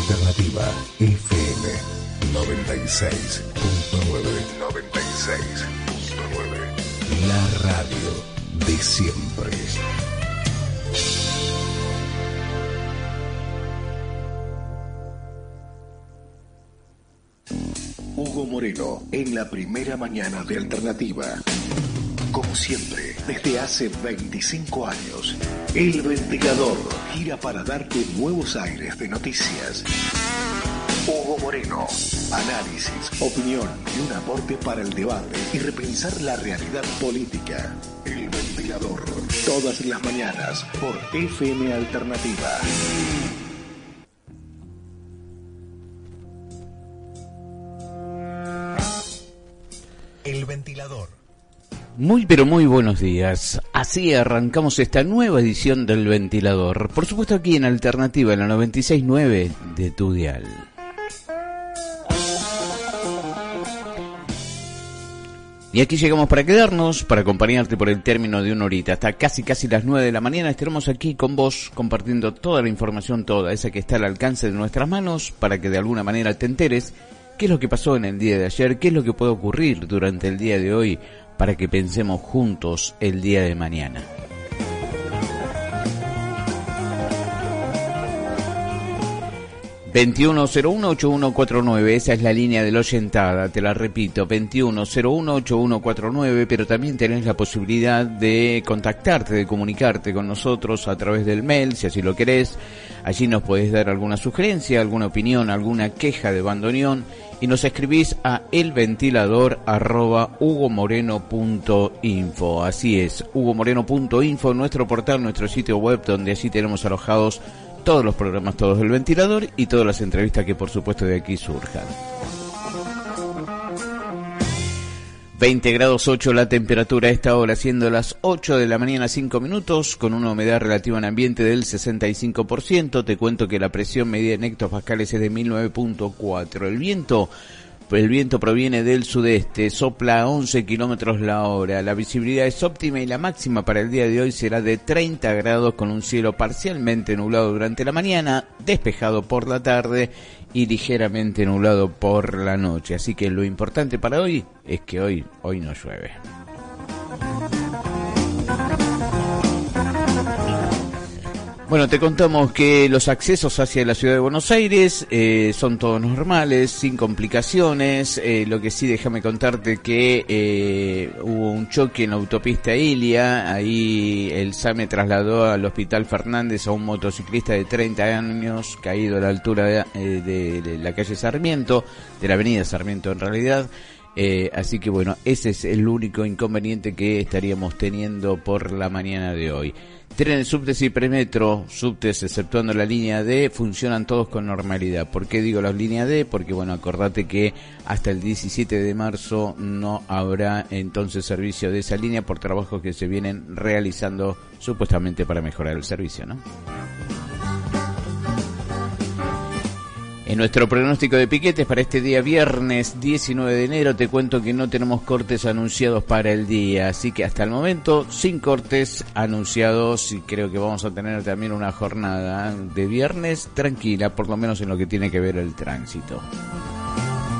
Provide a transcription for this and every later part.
Alternativa FM 96.9. 96.9. La radio de siempre. Hugo Moreno en la primera mañana de Alternativa. Como siempre, desde hace 25 años, el ventilador gira para darte nuevos aires de noticias. Hugo Moreno, análisis, opinión y un aporte para el debate y repensar la realidad política. El ventilador, todas las mañanas por FM Alternativa. El ventilador. Muy pero muy buenos días. Así arrancamos esta nueva edición del ventilador. Por supuesto aquí en Alternativa, en la 96.9 de tu dial. Y aquí llegamos para quedarnos, para acompañarte por el término de una horita, hasta casi casi las 9 de la mañana. Estaremos aquí con vos compartiendo toda la información, toda esa que está al alcance de nuestras manos, para que de alguna manera te enteres qué es lo que pasó en el día de ayer, qué es lo que puede ocurrir durante el día de hoy, para que pensemos juntos el día de mañana. 2101-8149, esa es la línea de la oyentada, te la repito, 2101-8149, pero también tenés la posibilidad de contactarte, de comunicarte con nosotros a través del mail, si así lo querés. Allí nos podés dar alguna sugerencia, alguna opinión, alguna queja de bandoneón y nos escribís a elventilador@hugomoreno.info. Así es, hugomoreno.info, nuestro portal, nuestro sitio web donde así tenemos alojados todos los programas, todos del ventilador y todas las entrevistas que por supuesto de aquí surjan. 20 grados 8 la temperatura a esta hora, siendo las 8 de la mañana 5 minutos, con una humedad relativa en ambiente del 65%. Te cuento que la presión medida en hectopascales es de 1009.4. El viento el viento proviene del sudeste, sopla a 11 kilómetros la hora, la visibilidad es óptima y la máxima para el día de hoy será de 30 grados con un cielo parcialmente nublado durante la mañana, despejado por la tarde y ligeramente nublado por la noche. Así que lo importante para hoy es que hoy, hoy no llueve. Bueno, te contamos que los accesos hacia la ciudad de Buenos Aires eh, son todos normales, sin complicaciones. Eh, lo que sí, déjame contarte que eh, hubo un choque en la autopista Ilia. Ahí el SAME trasladó al Hospital Fernández a un motociclista de 30 años caído a la altura de, de la calle Sarmiento, de la avenida Sarmiento en realidad. Eh, así que bueno, ese es el único inconveniente que estaríamos teniendo por la mañana de hoy. Trenes, subtes y premetro, subtes exceptuando la línea D, funcionan todos con normalidad. ¿Por qué digo la línea D? Porque bueno, acordate que hasta el 17 de marzo no habrá entonces servicio de esa línea por trabajos que se vienen realizando supuestamente para mejorar el servicio, ¿no? En nuestro pronóstico de piquetes para este día viernes 19 de enero te cuento que no tenemos cortes anunciados para el día, así que hasta el momento sin cortes anunciados y creo que vamos a tener también una jornada de viernes tranquila, por lo menos en lo que tiene que ver el tránsito.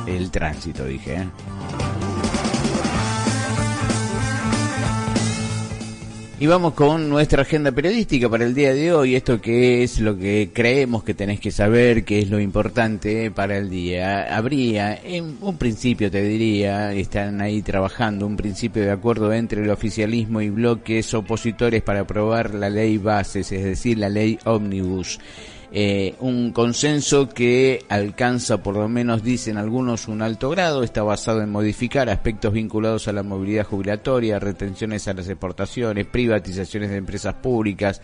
El tránsito dije, ¿eh? Y vamos con nuestra agenda periodística para el día de hoy, esto que es lo que creemos que tenés que saber, que es lo importante para el día. Habría, en un principio te diría, están ahí trabajando un principio de acuerdo entre el oficialismo y bloques opositores para aprobar la ley bases, es decir, la ley ómnibus. Eh, un consenso que alcanza, por lo menos dicen algunos, un alto grado, está basado en modificar aspectos vinculados a la movilidad jubilatoria, retenciones a las exportaciones, privatizaciones de empresas públicas,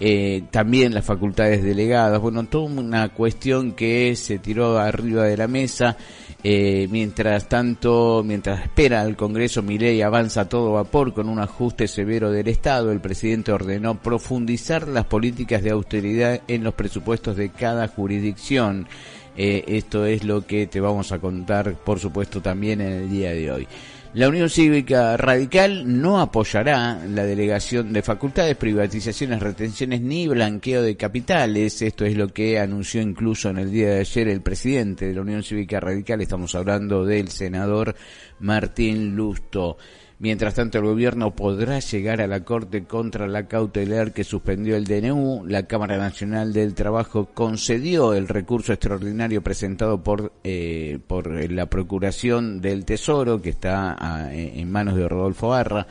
eh, también las facultades delegadas, bueno, toda una cuestión que se tiró arriba de la mesa eh, mientras tanto, mientras espera el Congreso, Milei avanza a todo vapor con un ajuste severo del Estado. El presidente ordenó profundizar las políticas de austeridad en los presupuestos de cada jurisdicción. Eh, esto es lo que te vamos a contar, por supuesto, también en el día de hoy. La Unión Cívica Radical no apoyará la delegación de facultades, privatizaciones, retenciones ni blanqueo de capitales. Esto es lo que anunció incluso en el día de ayer el presidente de la Unión Cívica Radical. Estamos hablando del senador Martín Lusto. Mientras tanto, el gobierno podrá llegar a la Corte contra la cautelar que suspendió el DNU. La Cámara Nacional del Trabajo concedió el recurso extraordinario presentado por, eh, por la Procuración del Tesoro, que está ah, en manos de Rodolfo Arra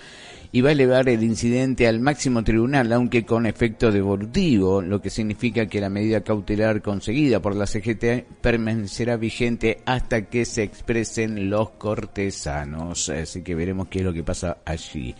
y va a elevar el incidente al máximo tribunal, aunque con efecto devolutivo, lo que significa que la medida cautelar conseguida por la CGT permanecerá vigente hasta que se expresen los cortesanos. Así que veremos qué es lo que pasa allí.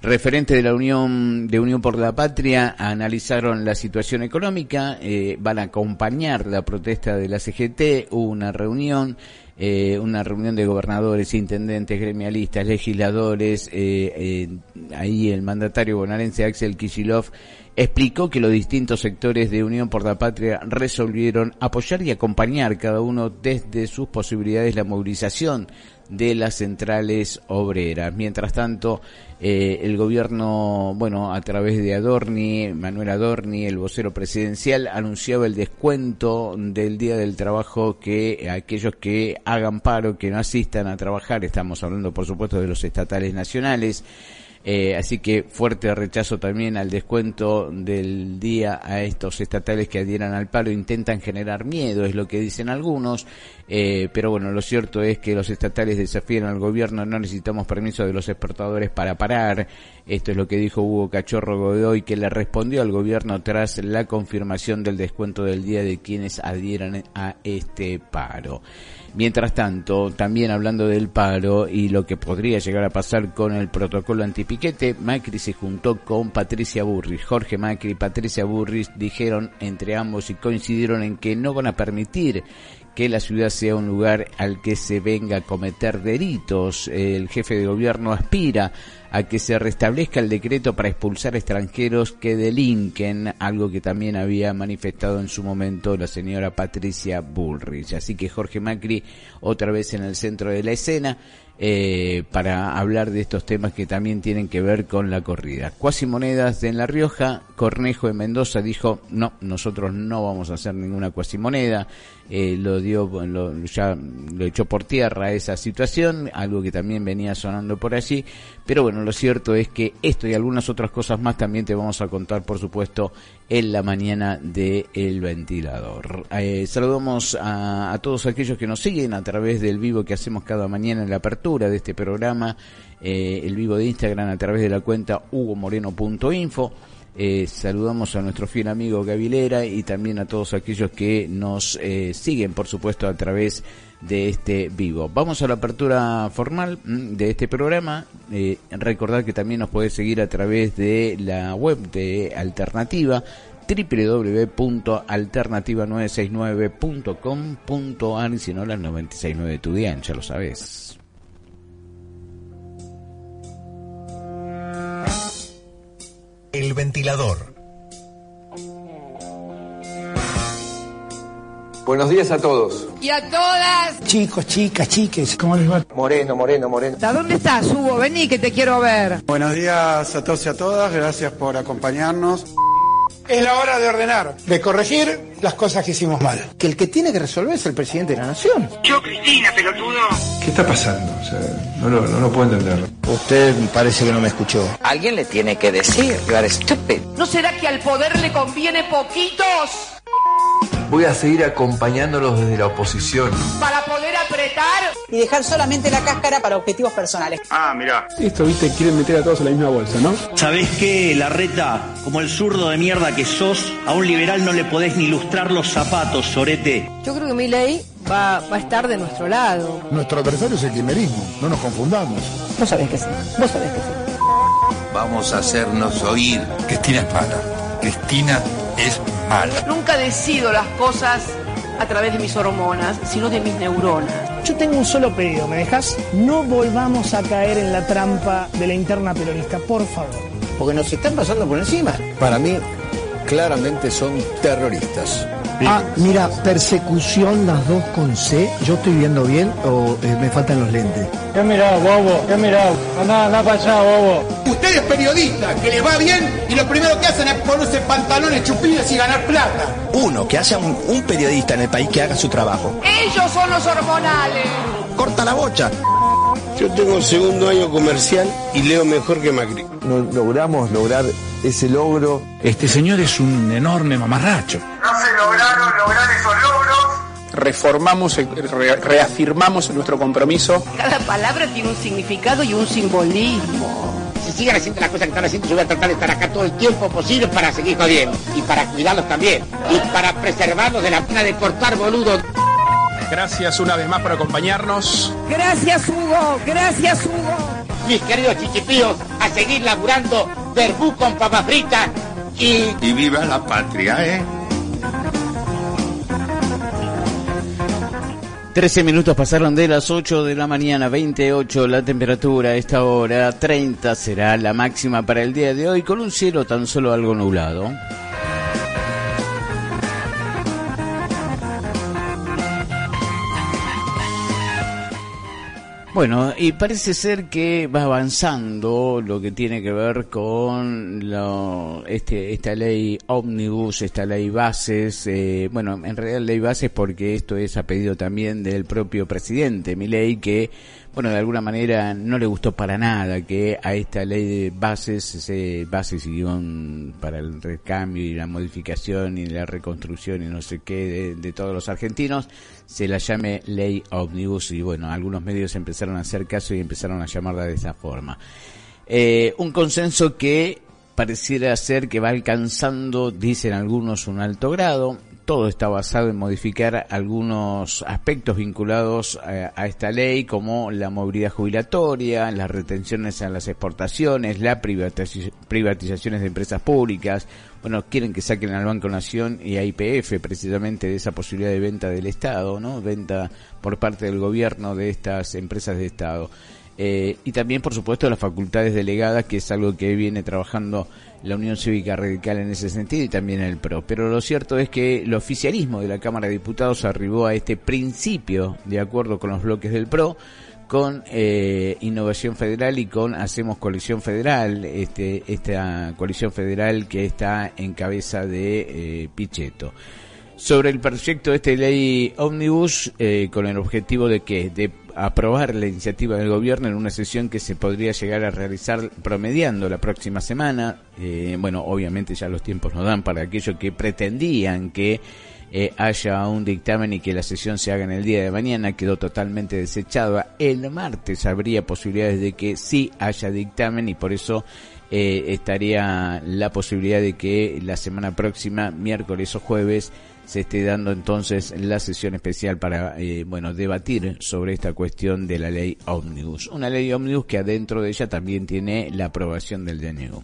Referentes de la Unión de Unión por la Patria analizaron la situación económica, eh, van a acompañar la protesta de la CGT, hubo una reunión eh, una reunión de gobernadores, intendentes, gremialistas, legisladores, eh, eh, ahí el mandatario bonaerense Axel Kicillof explicó que los distintos sectores de Unión por la Patria resolvieron apoyar y acompañar cada uno desde sus posibilidades la movilización de las centrales obreras. Mientras tanto, eh, el gobierno, bueno, a través de Adorni, Manuel Adorni, el vocero presidencial, anunciaba el descuento del Día del Trabajo que aquellos que hagan paro, que no asistan a trabajar, estamos hablando por supuesto de los estatales nacionales, eh, así que fuerte rechazo también al descuento del día a estos estatales que adhieran al paro. Intentan generar miedo, es lo que dicen algunos. Eh, pero bueno, lo cierto es que los estatales desafían al gobierno. No necesitamos permiso de los exportadores para parar. Esto es lo que dijo Hugo Cachorro Godoy, que le respondió al gobierno tras la confirmación del descuento del día de quienes adhieran a este paro. Mientras tanto, también hablando del paro y lo que podría llegar a pasar con el protocolo antipiquete, Macri se juntó con Patricia Burris. Jorge Macri y Patricia Burris dijeron entre ambos y coincidieron en que no van a permitir que la ciudad sea un lugar al que se venga a cometer delitos. El jefe de gobierno aspira a que se restablezca el decreto para expulsar extranjeros que delinquen, algo que también había manifestado en su momento la señora Patricia Bullrich. Así que Jorge Macri, otra vez en el centro de la escena, eh, para hablar de estos temas que también tienen que ver con la corrida. Cuasimonedas en La Rioja, Cornejo en Mendoza dijo, no, nosotros no vamos a hacer ninguna cuasimoneda, eh, lo dio, lo, ya lo echó por tierra esa situación, algo que también venía sonando por allí, pero bueno, lo cierto es que esto y algunas otras cosas más también te vamos a contar, por supuesto, en la mañana de El Ventilador. Eh, saludamos a, todos aquellos que nos siguen a través del vivo que hacemos cada mañana en la apertura de este programa, eh, el vivo de Instagram a través de la cuenta hugomoreno.info. Eh, saludamos a nuestro fiel amigo Gavilera y también a todos aquellos que nos eh, siguen, por supuesto, a través de este vivo. Vamos a la apertura formal mm, de este programa. Eh, recordar que también nos puede seguir a través de la web de Alternativa www.alternativa969.com.ar y si no las 969 tu día, ya lo sabes. El ventilador. Buenos días a todos. Y a todas. Chicos, chicas, chiques, ¿cómo les va? Moreno, moreno, moreno. ¿A dónde estás, Hugo? Vení, que te quiero ver. Buenos días a todos y a todas, gracias por acompañarnos. Es la hora de ordenar, de corregir las cosas que hicimos mal. Que el que tiene que resolver es el presidente de la nación. Yo, Cristina, pelotudo. ¿Qué está pasando? O sea, no lo, no lo puedo entender. Usted parece que no me escuchó. Alguien le tiene que decir, you are stupid. ¿No será que al poder le conviene poquitos? Voy a seguir acompañándolos desde la oposición. Para poder apretar y dejar solamente la cáscara para objetivos personales. Ah, mirá. Esto, viste, quieren meter a todos en la misma bolsa, ¿no? ¿Sabés qué, Larreta? Como el zurdo de mierda que sos, a un liberal no le podés ni lustrar los zapatos, sorete. Yo creo que mi ley va, va a estar de nuestro lado. Nuestro adversario es el quimerismo, no nos confundamos. Vos sabés que sí, vos sabés que sí. Vamos a hacernos oír. Cristina es mala. Cristina es mala. Nunca decido las cosas a través de mis hormonas, sino de mis neuronas. Yo tengo un solo pedido, ¿me dejas? No volvamos a caer en la trampa de la interna peronista, por favor. Porque nos están pasando por encima. Para mí, claramente son terroristas. Ah, mira, persecución las dos con C. ¿Yo estoy viendo bien o eh, me faltan los lentes? ¿Qué mirá, bobo? ¿Qué mirá? Andá, andá para allá, bobo. Usted es periodista, que le va bien y lo primero que hacen es ponerse pantalones chupidos y ganar plata. Uno, que haya un, un periodista en el país que haga su trabajo. Ellos son los hormonales. Corta la bocha. Yo tengo segundo año comercial y leo mejor que Macri. No logramos lograr ese logro. Este señor es un enorme mamarracho. Lograron lograr esos logros. Reformamos, re- reafirmamos nuestro compromiso. Cada palabra tiene un significado y un simbolismo. Si siguen haciendo las cosas que están haciendo, yo voy a tratar de estar acá todo el tiempo posible para seguir jodiendo. Y para cuidarlos también. Y para preservarlos de la pena de cortar boludo. Gracias una vez más por acompañarnos. Gracias, Hugo. Gracias, Hugo. Mis queridos chiquipíos, a seguir laburando verbú con papa frita y... Y viva la patria, ¿eh? 13 minutos pasaron de las 8 de la mañana, 28 la temperatura a esta hora, 30 será la máxima para el día de hoy con un cielo tan solo algo nublado. Bueno, y parece ser que va avanzando lo que tiene que ver con lo, este, esta ley ómnibus, esta ley bases. Eh, bueno, en realidad ley bases porque esto es a pedido también del propio presidente, mi ley que, bueno, de alguna manera no le gustó para nada que a esta ley de bases, ese bases y guion para el recambio y la modificación y la reconstrucción y no sé qué de, todos los argentinos, se la llame ley ómnibus y bueno, algunos medios empezaron a hacer caso y empezaron a llamarla de esa forma. Eh, un consenso que pareciera ser que va alcanzando, dicen algunos, un alto grado. Todo está basado en modificar algunos aspectos vinculados a, a esta ley, como la movilidad jubilatoria, las retenciones a las exportaciones, las privatiz- privatizaciones de empresas públicas. Bueno, quieren que saquen al Banco Nación y a IPF precisamente de esa posibilidad de venta del Estado, ¿no? Venta por parte del gobierno de estas empresas de Estado. Eh, y también, por supuesto, las facultades delegadas, que es algo que viene trabajando la Unión Cívica Radical en ese sentido y también el PRO. Pero lo cierto es que el oficialismo de la Cámara de Diputados arribó a este principio, de acuerdo con los bloques del PRO, con eh, Innovación Federal y con Hacemos Coalición Federal, este, esta coalición federal que está en cabeza de eh, Pichetto sobre el proyecto de esta ley Omnibus eh, con el objetivo de que de aprobar la iniciativa del gobierno en una sesión que se podría llegar a realizar promediando la próxima semana. Eh, bueno, obviamente ya los tiempos no dan para aquellos que pretendían que eh, haya un dictamen y que la sesión se haga en el día de mañana, quedó totalmente desechada. El martes habría posibilidades de que sí haya dictamen y por eso eh, estaría la posibilidad de que la semana próxima, miércoles o jueves, se esté dando entonces la sesión especial para, eh, bueno, debatir sobre esta cuestión de la ley Omnibus. Una ley Omnibus que adentro de ella también tiene la aprobación del DNU.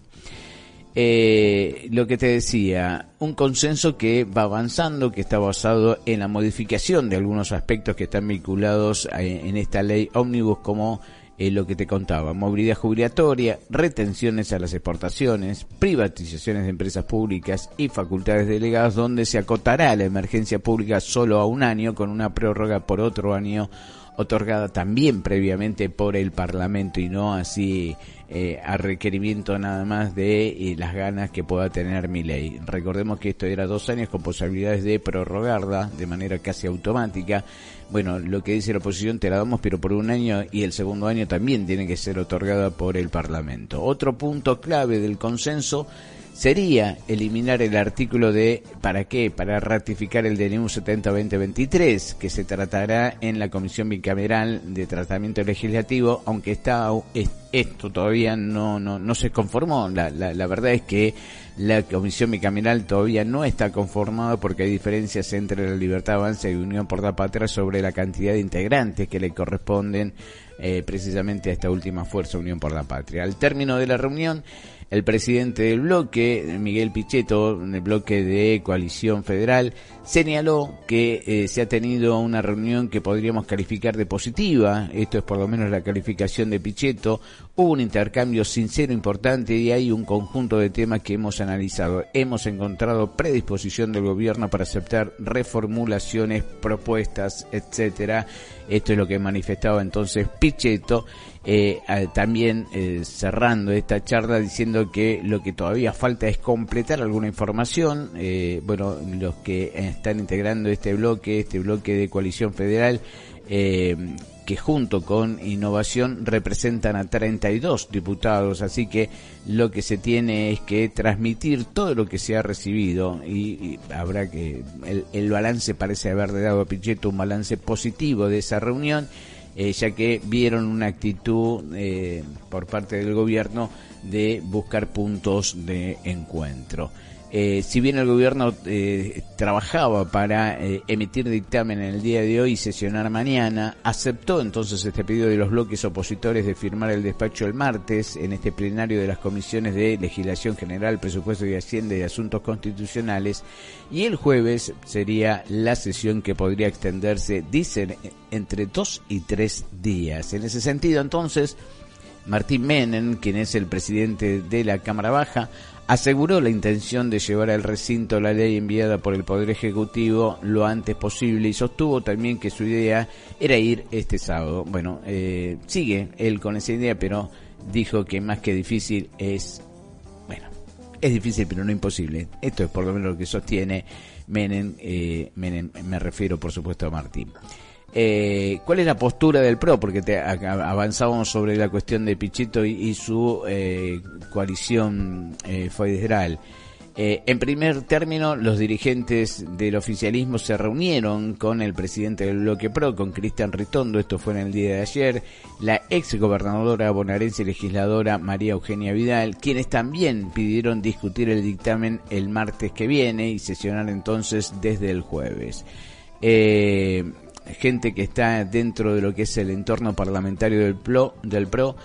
Eh, lo que te decía, un consenso que va avanzando, que está basado en la modificación de algunos aspectos que están vinculados a- en esta ley Omnibus como eh, lo que te contaba, movilidad jubilatoria, retenciones a las exportaciones, privatizaciones de empresas públicas y facultades delegadas donde se acotará la emergencia pública solo a un año con una prórroga por otro año otorgada también previamente por el Parlamento y no así eh, a requerimiento nada más de eh, las ganas que pueda tener mi ley. Recordemos que esto era dos años con posibilidades de prorrogarla de manera casi automática. Bueno, lo que dice la oposición te la damos pero por un año y el segundo año también tiene que ser otorgada por el Parlamento. Otro punto clave del consenso sería eliminar el artículo de ¿para qué? Para ratificar el DNU 70-2023 que se tratará en la Comisión Bicameral de Tratamiento Legislativo, aunque está es- esto todavía no, no, no se conformó. La, la, la verdad es que la Comisión Bicameral todavía no está conformada porque hay diferencias entre la Libertad Avanza y Unión por la Patria sobre la cantidad de integrantes que le corresponden eh, precisamente a esta última fuerza Unión por la Patria. Al término de la reunión, El presidente del bloque, Miguel Pichetto, en el bloque de Coalición Federal, señaló que eh, se ha tenido una reunión que podríamos calificar de positiva, esto es por lo menos la calificación de Pichetto, hubo un intercambio sincero importante y hay un conjunto de temas que hemos analizado. Hemos encontrado predisposición del gobierno para aceptar reformulaciones, propuestas, etcétera. Esto es lo que manifestaba entonces Pichetto eh, también eh, cerrando esta charla diciendo que lo que todavía falta es completar alguna información. Eh, bueno, los que están integrando este bloque, este bloque de coalición federal, que junto con Innovación representan a 32 diputados, así que lo que se tiene es que transmitir todo lo que se ha recibido y, habrá que el, el, balance parece haber dado a Pichetto un balance positivo de esa reunión eh, ya que vieron una actitud eh, por parte del gobierno de buscar puntos de encuentro. Eh, si bien el gobierno eh, trabajaba para eh, emitir dictamen en el día de hoy y sesionar mañana, aceptó entonces este pedido de los bloques opositores de firmar el despacho el martes en este plenario de las comisiones de legislación general, presupuesto y hacienda y asuntos constitucionales y el jueves sería la sesión que podría extenderse, dicen, entre dos y tres días. En ese sentido, entonces, Martín Menem, quien es el presidente de la Cámara Baja, aseguró la intención de llevar al recinto la ley enviada por el Poder Ejecutivo lo antes posible y sostuvo también que su idea era ir este sábado. Bueno, eh, sigue él con esa idea, pero dijo que más que difícil es, bueno, es difícil pero no imposible. Esto es por lo menos lo que sostiene Menem, eh, Menem me refiero por supuesto a Martín. Eh, ¿Cuál es la postura del PRO? Porque te, avanzábamos sobre la cuestión de Pichito y, su eh, coalición eh, federal. Eh, en primer término, los dirigentes del oficialismo se reunieron con el presidente del bloque PRO, con Cristian Ritondo, esto fue en el día de ayer, la ex gobernadora bonaerense y legisladora María Eugenia Vidal, quienes también pidieron discutir el dictamen el martes que viene y sesionar entonces desde el jueves. Gente que está dentro de lo que es el entorno parlamentario del PRO, del PRO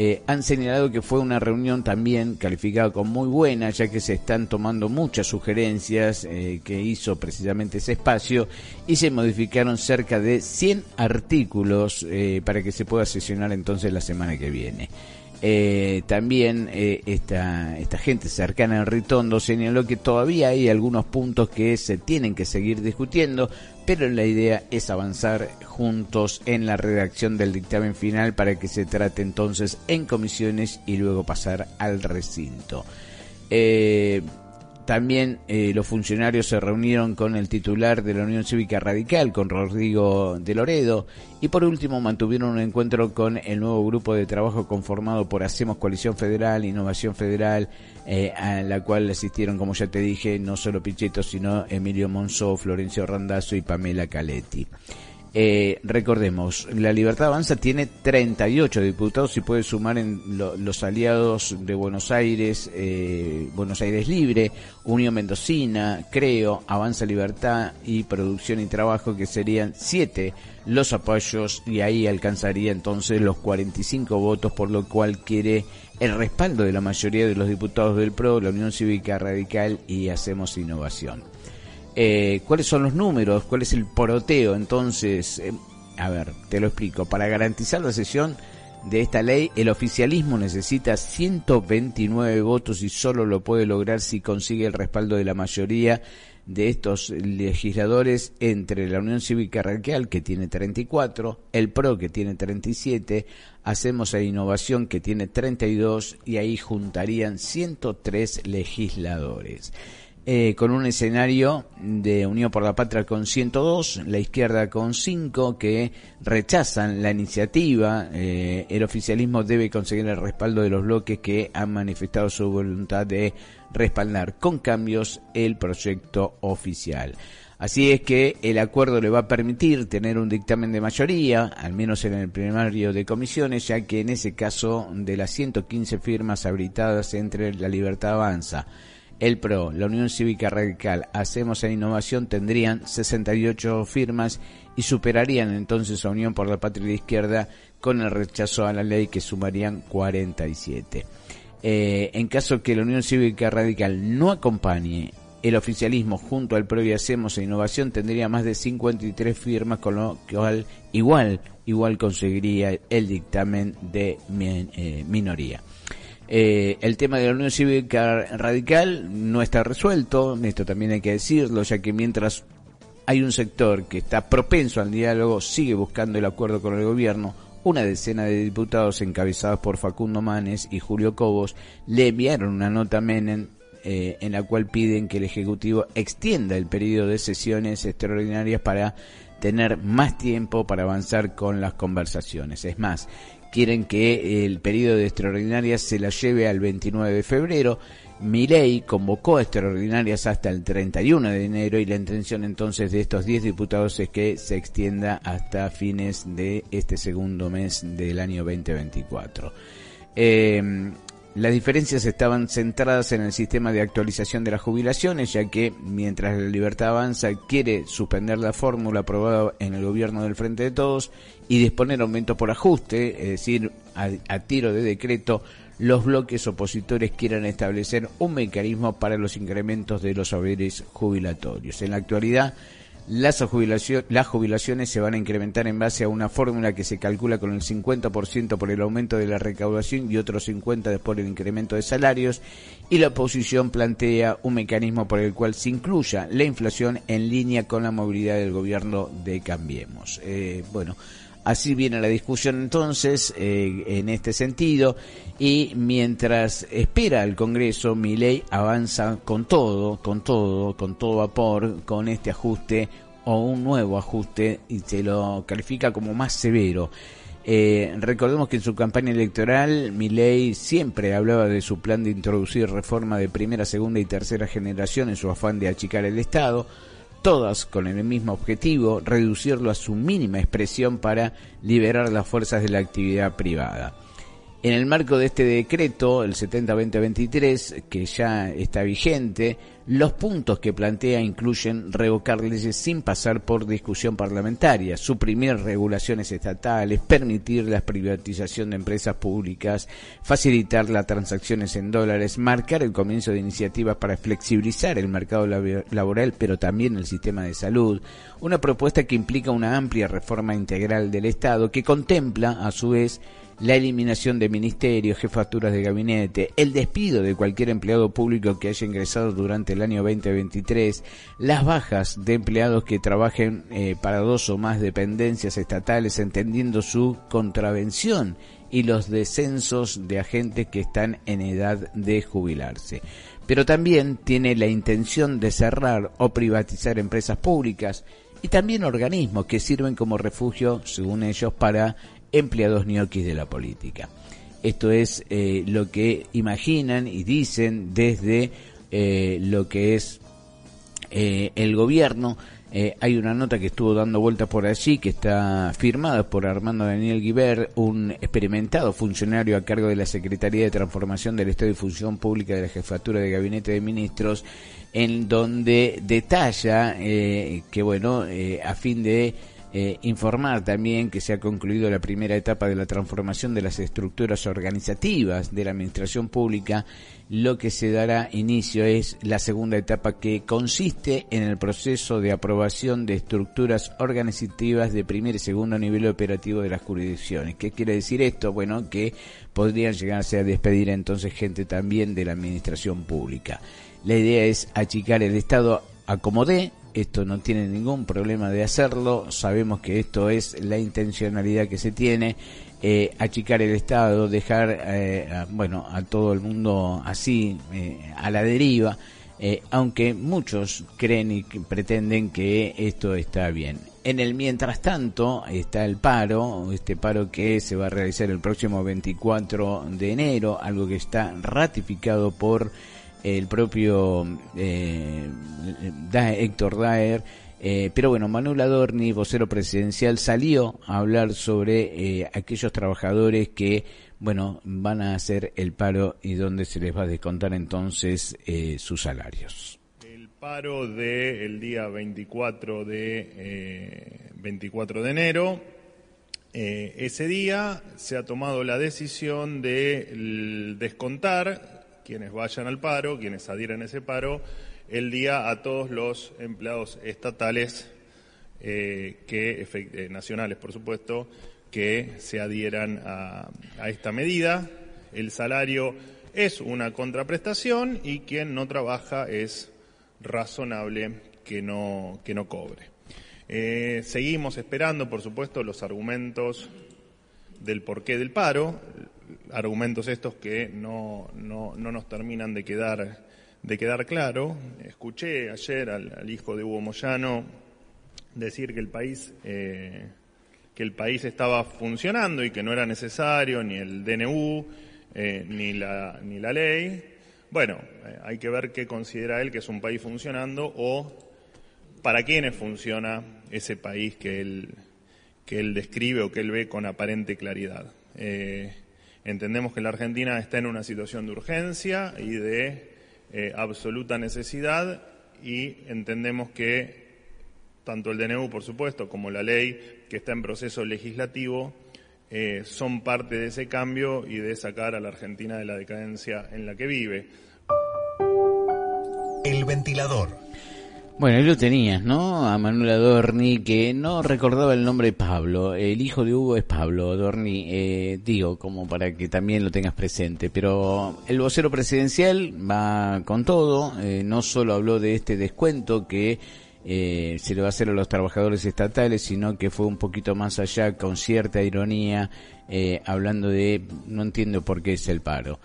eh, han señalado que fue una reunión también calificada como muy buena, ya que se están tomando muchas sugerencias eh, que hizo precisamente ese espacio y se modificaron cerca de 100 artículos eh, para que se pueda sesionar entonces la semana que viene. Eh, también eh, esta, esta gente cercana al Ritondo señaló que todavía hay algunos puntos que se tienen que seguir discutiendo, pero la idea es avanzar juntos en la redacción del dictamen final para que se trate entonces en comisiones y luego pasar al recinto. Eh, también eh, los funcionarios se reunieron con el titular de la Unión Cívica Radical, con Rodrigo de Loredo, y por último mantuvieron un encuentro con el nuevo grupo de trabajo conformado por Hacemos Coalición Federal, Innovación Federal, eh, a la cual asistieron, como ya te dije, no solo Pichetto, sino Emilio Monzó, Florencio Randazzo y Pamela Caletti. Eh, recordemos, la Libertad Avanza tiene 38 diputados y puede sumar en los aliados de Buenos Aires, eh, Buenos Aires Libre, Unión Mendocina, Creo, Avanza Libertad y Producción y Trabajo, que serían 7 los apoyos y ahí alcanzaría entonces los 45 votos, por lo cual quiere el respaldo de la mayoría de los diputados del PRO, la Unión Cívica Radical y Hacemos Innovación. Eh, cuáles son los números, cuál es el poroteo. Entonces, eh, a ver, te lo explico. Para garantizar la sesión de esta ley, el oficialismo necesita 129 votos y solo lo puede lograr si consigue el respaldo de la mayoría de estos legisladores entre la Unión Cívica Radical, que tiene 34, el PRO, que tiene 37, Hacemos a Innovación, que tiene 32, y ahí juntarían 103 legisladores. Eh, con un escenario de Unión por la Patria con 102, la izquierda con 5 que rechazan la iniciativa. Eh, el oficialismo debe conseguir el respaldo de los bloques que han manifestado su voluntad de respaldar con cambios el proyecto oficial. Así es que el acuerdo le va a permitir tener un dictamen de mayoría, al menos en el primario de comisiones, ya que en ese caso de las 115 firmas habilitadas entre la Libertad Avanza, el PRO, la Unión Cívica Radical, Hacemos a Innovación tendrían 68 firmas y superarían entonces a Unión por la Patria de Izquierda con el rechazo a la ley que sumarían 47. Eh, en caso que la Unión Cívica Radical no acompañe el oficialismo junto al PRO y Hacemos e Innovación tendría más de 53 firmas, con lo cual igual, igual conseguiría el dictamen de eh, minoría. Eh, el tema de la Unión Cívica Radical no está resuelto, esto también hay que decirlo, ya que mientras hay un sector que está propenso al diálogo, sigue buscando el acuerdo con el gobierno, una decena de diputados encabezados por Facundo Manes y Julio Cobos le enviaron una nota a Menem eh, en la cual piden que el Ejecutivo extienda el periodo de sesiones extraordinarias para tener más tiempo para avanzar con las conversaciones. Es más, quieren que el periodo de extraordinarias se la lleve al 29 de febrero. Milei convocó extraordinarias hasta el 31 de enero y la intención entonces de estos 10 diputados es que se extienda hasta fines de este segundo mes del año 2024. Eh, las diferencias estaban centradas en el sistema de actualización de las jubilaciones, ya que mientras la Libertad Avanza quiere suspender la fórmula aprobada en el gobierno del Frente de Todos y disponer aumento por ajuste, es decir, a, tiro de decreto, los bloques opositores quieran establecer un mecanismo para los incrementos de los saberes jubilatorios. En la actualidad, las, las jubilaciones se van a incrementar en base a una fórmula que se calcula con el 50% por el aumento de la recaudación y otro 50% por el incremento de salarios y la oposición plantea un mecanismo por el cual se incluya la inflación en línea con la movilidad del gobierno de Cambiemos. Eh, bueno, Así viene la discusión entonces eh, en este sentido y mientras espera el Congreso, mi ley avanza con todo, con todo, con todo vapor, con este ajuste o un nuevo ajuste y se lo califica como más severo. Eh, recordemos que en su campaña electoral Milei siempre hablaba de su plan de introducir reforma de primera, segunda y tercera generación en su afán de achicar el Estado todas con el mismo objetivo, reducirlo a su mínima expresión para liberar las fuerzas de la actividad privada. En el marco de este decreto, el 70-2023, que ya está vigente, los puntos que plantea incluyen revocar leyes sin pasar por discusión parlamentaria, suprimir regulaciones estatales, permitir la privatización de empresas públicas, facilitar las transacciones en dólares, marcar el comienzo de iniciativas para flexibilizar el mercado laboral, pero también el sistema de salud, una propuesta que implica una amplia reforma integral del Estado que contempla, a su vez, la eliminación de ministerios, jefaturas de gabinete, el despido de cualquier empleado público que haya ingresado durante el año 2023, las bajas de empleados que trabajen eh, para dos o más dependencias estatales entendiendo su contravención y los descensos de agentes que están en edad de jubilarse. Pero también tiene la intención de cerrar o privatizar empresas públicas y también organismos que sirven como refugio, según ellos, para empleados ñoquis de la política. Esto es eh, lo que imaginan y dicen desde eh, lo que es eh, el gobierno. hay una nota que estuvo dando vueltas por allí que está firmada por Armando Daniel Guiber, un experimentado funcionario a cargo de la Secretaría de Transformación del Estado y Función Pública de la Jefatura de Gabinete de Ministros, en donde detalla que, bueno, a fin de eh, informar también que se ha concluido la primera etapa de la transformación de las estructuras organizativas de la administración pública. Lo que se dará inicio es la segunda etapa que consiste en el proceso de aprobación de estructuras organizativas de primer y segundo nivel operativo de las jurisdicciones. ¿Qué quiere decir esto? Bueno, que podrían llegarse a despedir entonces gente también de la administración pública. La idea es achicar el Estado acomodé esto no tiene ningún problema de hacerlo, sabemos que esto es la intencionalidad que se tiene, eh, achicar el Estado, dejar, eh, a, bueno, a todo el mundo así, eh, a la deriva, aunque muchos creen y pretenden que esto está bien. En el mientras tanto está el paro, este paro que se va a realizar el próximo 24 de enero, algo que está ratificado por el propio eh, Héctor Daer, eh, pero bueno, Manuel Adorni, vocero presidencial, salió a hablar sobre eh, aquellos trabajadores que, bueno, van a hacer el paro y donde se les va a descontar entonces sus salarios. El paro del día 24 de, 24 de enero Eh, ese día se ha tomado la decisión de descontar quienes vayan al paro, quienes adhieran a ese paro, el día a todos los empleados estatales, eh, que, eh, nacionales por supuesto, que se adhieran a, esta medida. El salario es una contraprestación y quien no trabaja es razonable que no, que no cobre. Eh, seguimos esperando, por supuesto, los argumentos del porqué del paro, argumentos estos que no, no, no nos terminan de quedar, de quedar claro. Escuché ayer al, hijo de Hugo Moyano decir que el país eh, que el país estaba funcionando y que no era necesario ni el DNU eh, ni la ni la ley. Bueno, hay que ver qué considera él que es un país funcionando o para quiénes funciona ese país que él, que él describe o que él ve con aparente claridad. Eh, entendemos que la Argentina está en una situación de urgencia y de eh, absoluta necesidad y entendemos que tanto el DNU, por supuesto, como la ley que está en proceso legislativo, eh, son parte de ese cambio y de sacar a la Argentina de la decadencia en la que vive. El ventilador. Bueno, ahí lo tenías, ¿no? A Manuel Adorni, que no recordaba el nombre de Pablo. El hijo de Hugo es Pablo Adorni, eh, digo, como para que también lo tengas presente. Pero el vocero presidencial va con todo. Eh, no solo habló de este descuento que eh, se le va a hacer a los trabajadores estatales, sino que fue un poquito más allá, con cierta ironía, eh, hablando de, no entiendo por qué es el paro.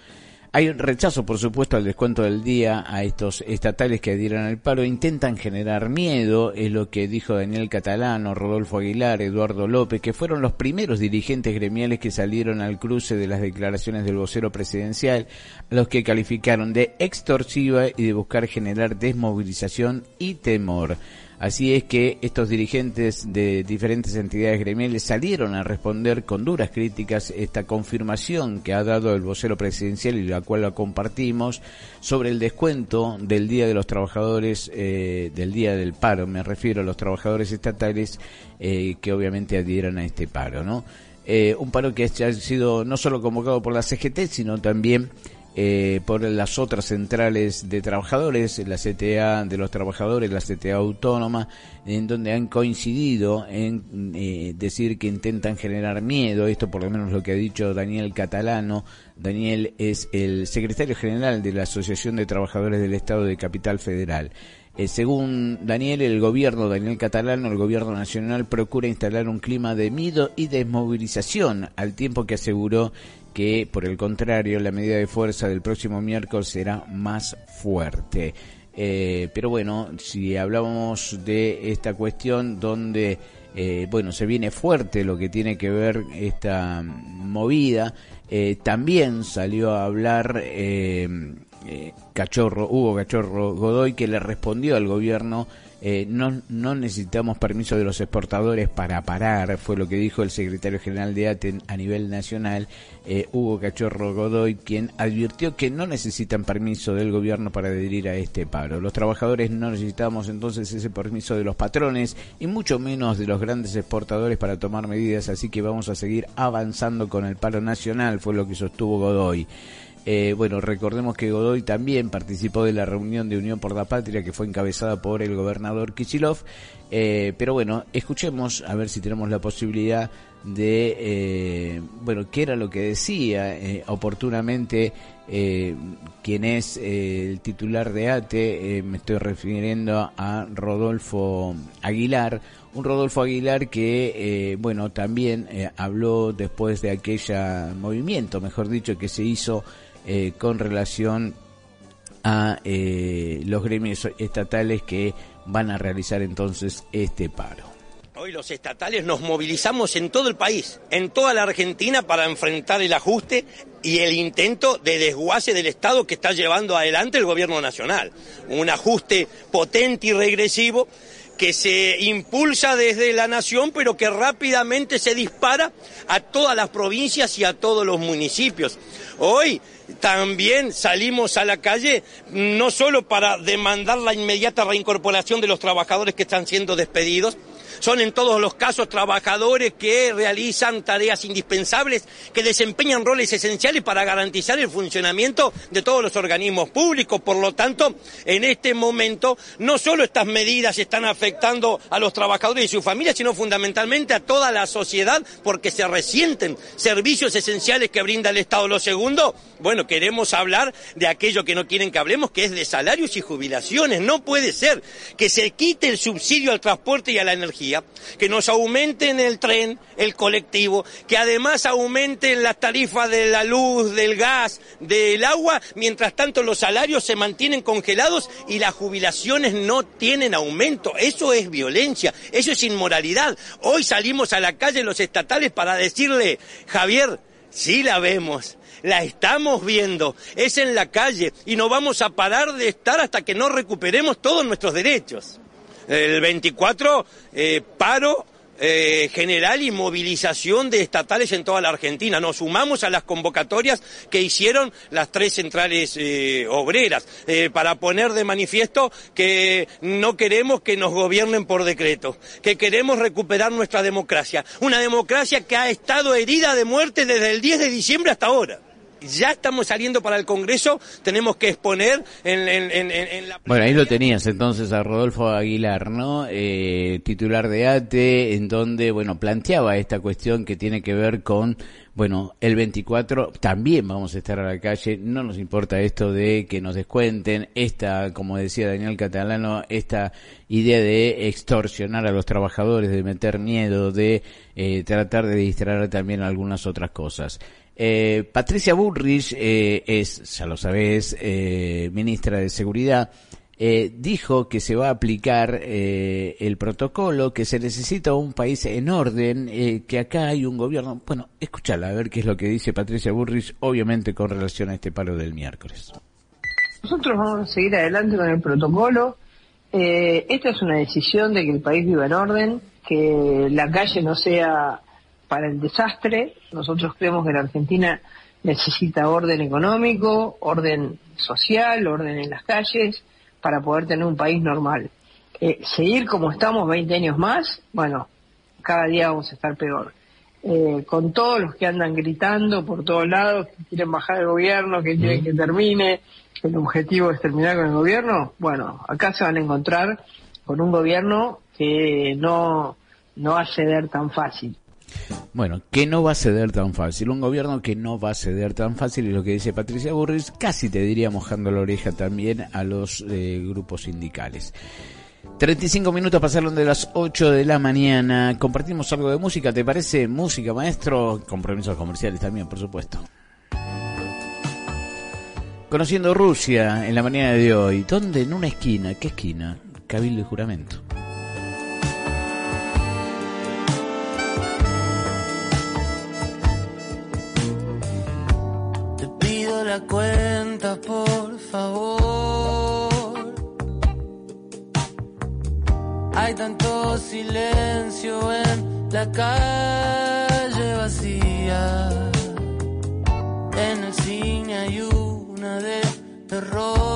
Hay rechazo, por supuesto, al descuento del día a estos estatales que adhieran al paro. Intentan generar miedo, es lo que dijo Daniel Catalano, Rodolfo Aguilar, Eduardo López, que fueron los primeros dirigentes gremiales que salieron al cruce de las declaraciones del vocero presidencial, los que calificaron de extorsiva y de buscar generar desmovilización y temor. Así es que estos dirigentes de diferentes entidades gremiales salieron a responder con duras críticas esta confirmación que ha dado el vocero presidencial y la cual la compartimos sobre el descuento del Día de los Trabajadores, eh, del Día del Paro, me refiero a los trabajadores estatales eh, que obviamente adhieran a este paro, ¿no? Eh, un paro que ha sido no solo convocado por la CGT, sino también eh, por las otras centrales de trabajadores, la CTA de los trabajadores, la CTA autónoma, en donde han coincidido en eh, decir que intentan generar miedo, esto por lo menos lo que ha dicho Daniel Catalano, Daniel es el secretario general de la Asociación de Trabajadores del Estado de Capital Federal. Eh, según Daniel, el gobierno, Daniel Catalano, el gobierno nacional procura instalar un clima de miedo y desmovilización, al tiempo que aseguró que, por el contrario, la medida de fuerza del próximo miércoles será más fuerte. Eh, pero bueno, si hablábamos de esta cuestión donde, eh, bueno, se viene fuerte lo que tiene que ver esta movida, eh, también salió a hablar Cachorro, Hugo Cachorro Godoy, que le respondió al gobierno eh, no, no necesitamos permiso de los exportadores para parar, fue lo que dijo el secretario general de ATEN a nivel nacional, eh, Hugo Cachorro Godoy, quien advirtió que no necesitan permiso del gobierno para adherir a este paro. Los trabajadores no necesitamos entonces ese permiso de los patrones y mucho menos de los grandes exportadores para tomar medidas, así que vamos a seguir avanzando con el paro nacional, fue lo que sostuvo Godoy. Eh, bueno, recordemos que Godoy también participó de la reunión de Unión por la Patria que fue encabezada por el gobernador Kichilov. Eh, pero bueno, escuchemos a ver si tenemos la posibilidad de, eh, bueno, qué era lo que decía oportunamente quien es el titular de ATE, me estoy refiriendo a Rodolfo Aguilar, un Rodolfo Aguilar que, bueno, también habló después de aquella movimiento, mejor dicho, que se hizo eh, con relación a eh, los gremios estatales que van a realizar entonces este paro. Hoy los estatales nos movilizamos en todo el país, en toda la Argentina, para enfrentar el ajuste y el intento de desguace del Estado que está llevando adelante el gobierno nacional. Un ajuste potente y regresivo que se impulsa desde la nación, pero que rápidamente se dispara a todas las provincias y a todos los municipios. Hoy también salimos a la calle no solo para demandar la inmediata reincorporación de los trabajadores que están siendo despedidos, Son en todos los casos trabajadores que realizan tareas indispensables, que desempeñan roles esenciales para garantizar el funcionamiento de todos los organismos públicos. Por lo tanto, en este momento, no solo estas medidas están afectando a los trabajadores y sus familias, sino fundamentalmente a toda la sociedad, porque se resienten servicios esenciales que brinda el Estado. Lo segundo, bueno, queremos hablar de aquello que no quieren que hablemos, que es de salarios y jubilaciones. No puede ser que se quite el subsidio al transporte y a la energía, que nos aumenten el tren, el colectivo, que además aumenten las tarifas de la luz, del gas, del agua, mientras tanto los salarios se mantienen congelados y las jubilaciones no tienen aumento. Eso es violencia, eso es inmoralidad. Hoy salimos a la calle los estatales para decirle, Javier, sí la vemos, la estamos viendo, es en la calle y no vamos a parar de estar hasta que no recuperemos todos nuestros derechos. El 24, eh, paro eh, general y movilización de estatales en toda la Argentina. Nos sumamos a las convocatorias que hicieron las tres centrales eh, obreras eh, para poner de manifiesto que no queremos que nos gobiernen por decreto, que queremos recuperar nuestra democracia. Una democracia que ha estado herida de muerte desde el 10 de diciembre hasta ahora ya estamos saliendo para el Congreso, tenemos que exponer en, la... Bueno, ahí lo tenías entonces a Rodolfo Aguilar, ¿no? Eh, titular de ATE, en donde, bueno, planteaba esta cuestión que tiene que ver con, bueno, el 24 también vamos a estar a la calle, no nos importa esto de que nos descuenten, esta, como decía Daniel Catalano, esta idea de extorsionar a los trabajadores, de meter miedo, de eh, tratar de distraer también algunas otras cosas. Eh, Patricia Bullrich eh, es, ya lo sabés, eh, ministra de Seguridad. Eh, dijo que se va a aplicar el protocolo, que se necesita un país en orden, que acá hay un gobierno. Bueno, escúchala a ver qué es lo que dice Patricia Burrich, obviamente con relación a este paro del miércoles. Nosotros vamos a seguir adelante con el protocolo. Esta es una decisión de que el país viva en orden, que la calle no sea para el desastre. Nosotros creemos que la Argentina necesita orden económico, orden social, orden en las calles, para poder tener un país normal. Eh, seguir como estamos 20 años más, bueno, cada día vamos a estar peor. Eh, con todos los que andan gritando por todos lados, que quieren bajar el gobierno, que quieren que termine, que el objetivo es terminar con el gobierno, bueno, acá se van a encontrar con un gobierno que no, no va a ceder tan fácil. Bueno, que no va a ceder tan fácil, un gobierno que no va a ceder tan fácil y lo que dice Patricia Burris, casi te diría mojando la oreja también a los eh, grupos sindicales. 35 minutos pasaron de las 8 de la mañana, compartimos algo de música, ¿te parece? Música, maestro, compromisos comerciales también, por supuesto. Conociendo Rusia en la mañana de hoy, ¿dónde? En una esquina, ¿qué esquina? Cabildo y juramento. La cuenta, por favor. Hay tanto silencio en la calle vacía. En el cine hay una de terror.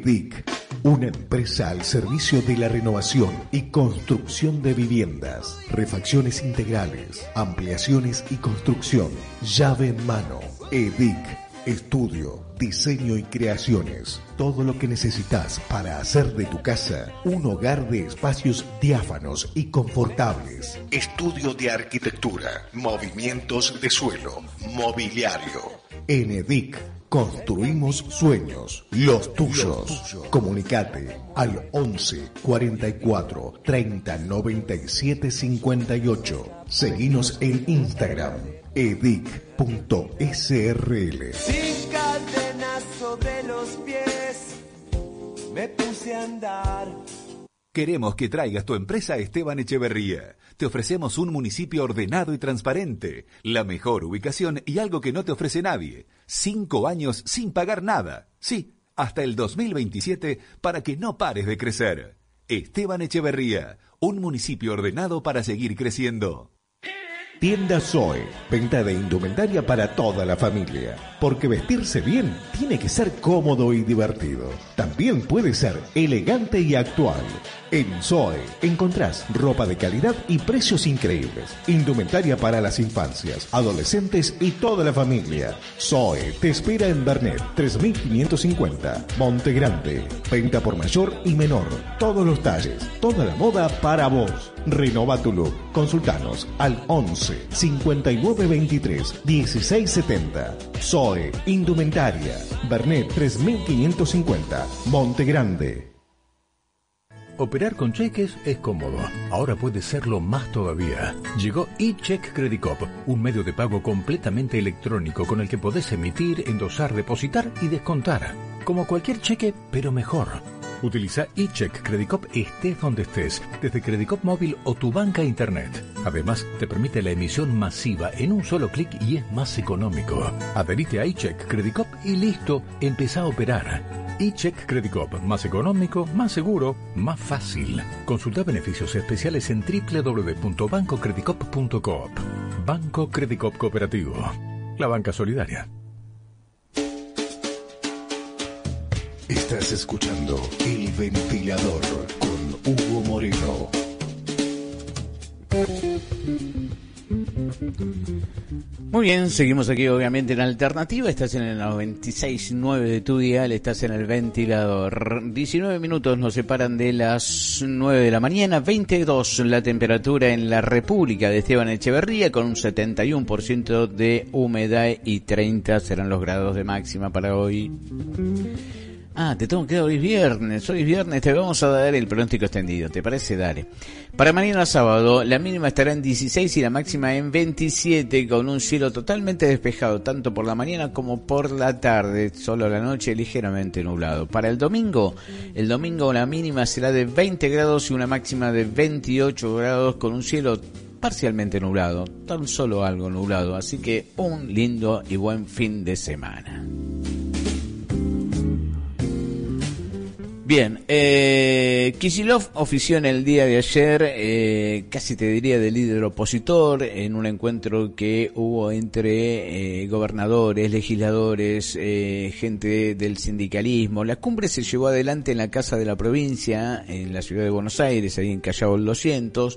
EDIC, una empresa al servicio de la renovación y construcción de viviendas, refacciones integrales, ampliaciones y construcción, llave en mano. EDIC, estudio, diseño y creaciones. Todo lo que necesitas para hacer de tu casa un hogar de espacios diáfanos y confortables. Estudio de arquitectura, movimientos de suelo, mobiliario. En EDIC construimos sueños, los tuyos. Comunicate al 11 44 30 97 58. Seguinos en Instagram edic.srl. Sin cadenas sobre los pies, me puse a andar. Queremos que traigas tu empresa a Esteban Echeverría. Te ofrecemos un municipio ordenado y transparente, la mejor ubicación y algo que no te ofrece nadie. Cinco años sin pagar nada. Sí, hasta el 2027 para que no pares de crecer. Esteban Echeverría, un municipio ordenado para seguir creciendo. Tienda Zoe, venta de indumentaria para toda la familia. Porque vestirse bien tiene que ser cómodo y divertido. También puede ser elegante y actual. En Zoe encontrás ropa de calidad y precios increíbles. Indumentaria para las infancias, adolescentes y toda la familia. Zoe te espera en Bernet 3550, Monte Grande. Venta por mayor y menor. Todos los talles, toda la moda para vos. Renova tu look. Consultanos al 11 59 23 16 70. Zoe Indumentaria. Bernet 3550, Monte Grande. Operar con cheques es cómodo. Ahora puede serlo más todavía. Llegó eCheck Credit Cop, un medio de pago completamente electrónico con el que podés emitir, endosar, depositar y descontar. Como cualquier cheque, pero mejor. Utiliza eCheck Credit Cop estés donde estés, desde Credit Cop móvil o tu banca internet. Además, te permite la emisión masiva en un solo clic y es más económico. Adherite a eCheck Credit Cop y listo, empezá a operar. eCheck Credit Cop, más económico, más seguro, más fácil. Consulta beneficios especiales en www.bancocreditcop.coop. Banco Credit Cop Cooperativo. La banca solidaria. Estás escuchando El Ventilador con Hugo Moreno. Muy bien, seguimos aquí obviamente en Alternativa, estás en el 96.9 de tu dial, estás en el ventilador. 19 minutos nos separan de las 9 de la mañana, 22 la temperatura en la República de Esteban Echeverría con un 71% de humedad y 30 serán los grados de máxima para hoy. Ah, te tengo que dar hoy viernes. Hoy viernes te vamos a dar el pronóstico extendido. ¿Te parece? Dale. Para mañana sábado, la mínima estará en 16 y la máxima en 27, con un cielo totalmente despejado, tanto por la mañana como por la tarde. Solo la noche ligeramente nublado. Para el domingo, el domingo la mínima será de 20 grados y una máxima de 28 grados, con un cielo parcialmente nublado, tan solo algo nublado. Así que un lindo y buen fin de semana. Bien, eh, Kisilov ofició en el día de ayer, eh, casi te diría de líder opositor, en un encuentro que hubo entre eh, gobernadores, legisladores, eh, gente del sindicalismo. La cumbre se llevó adelante en la Casa de la Provincia, en la ciudad de Buenos Aires, ahí en Callao 200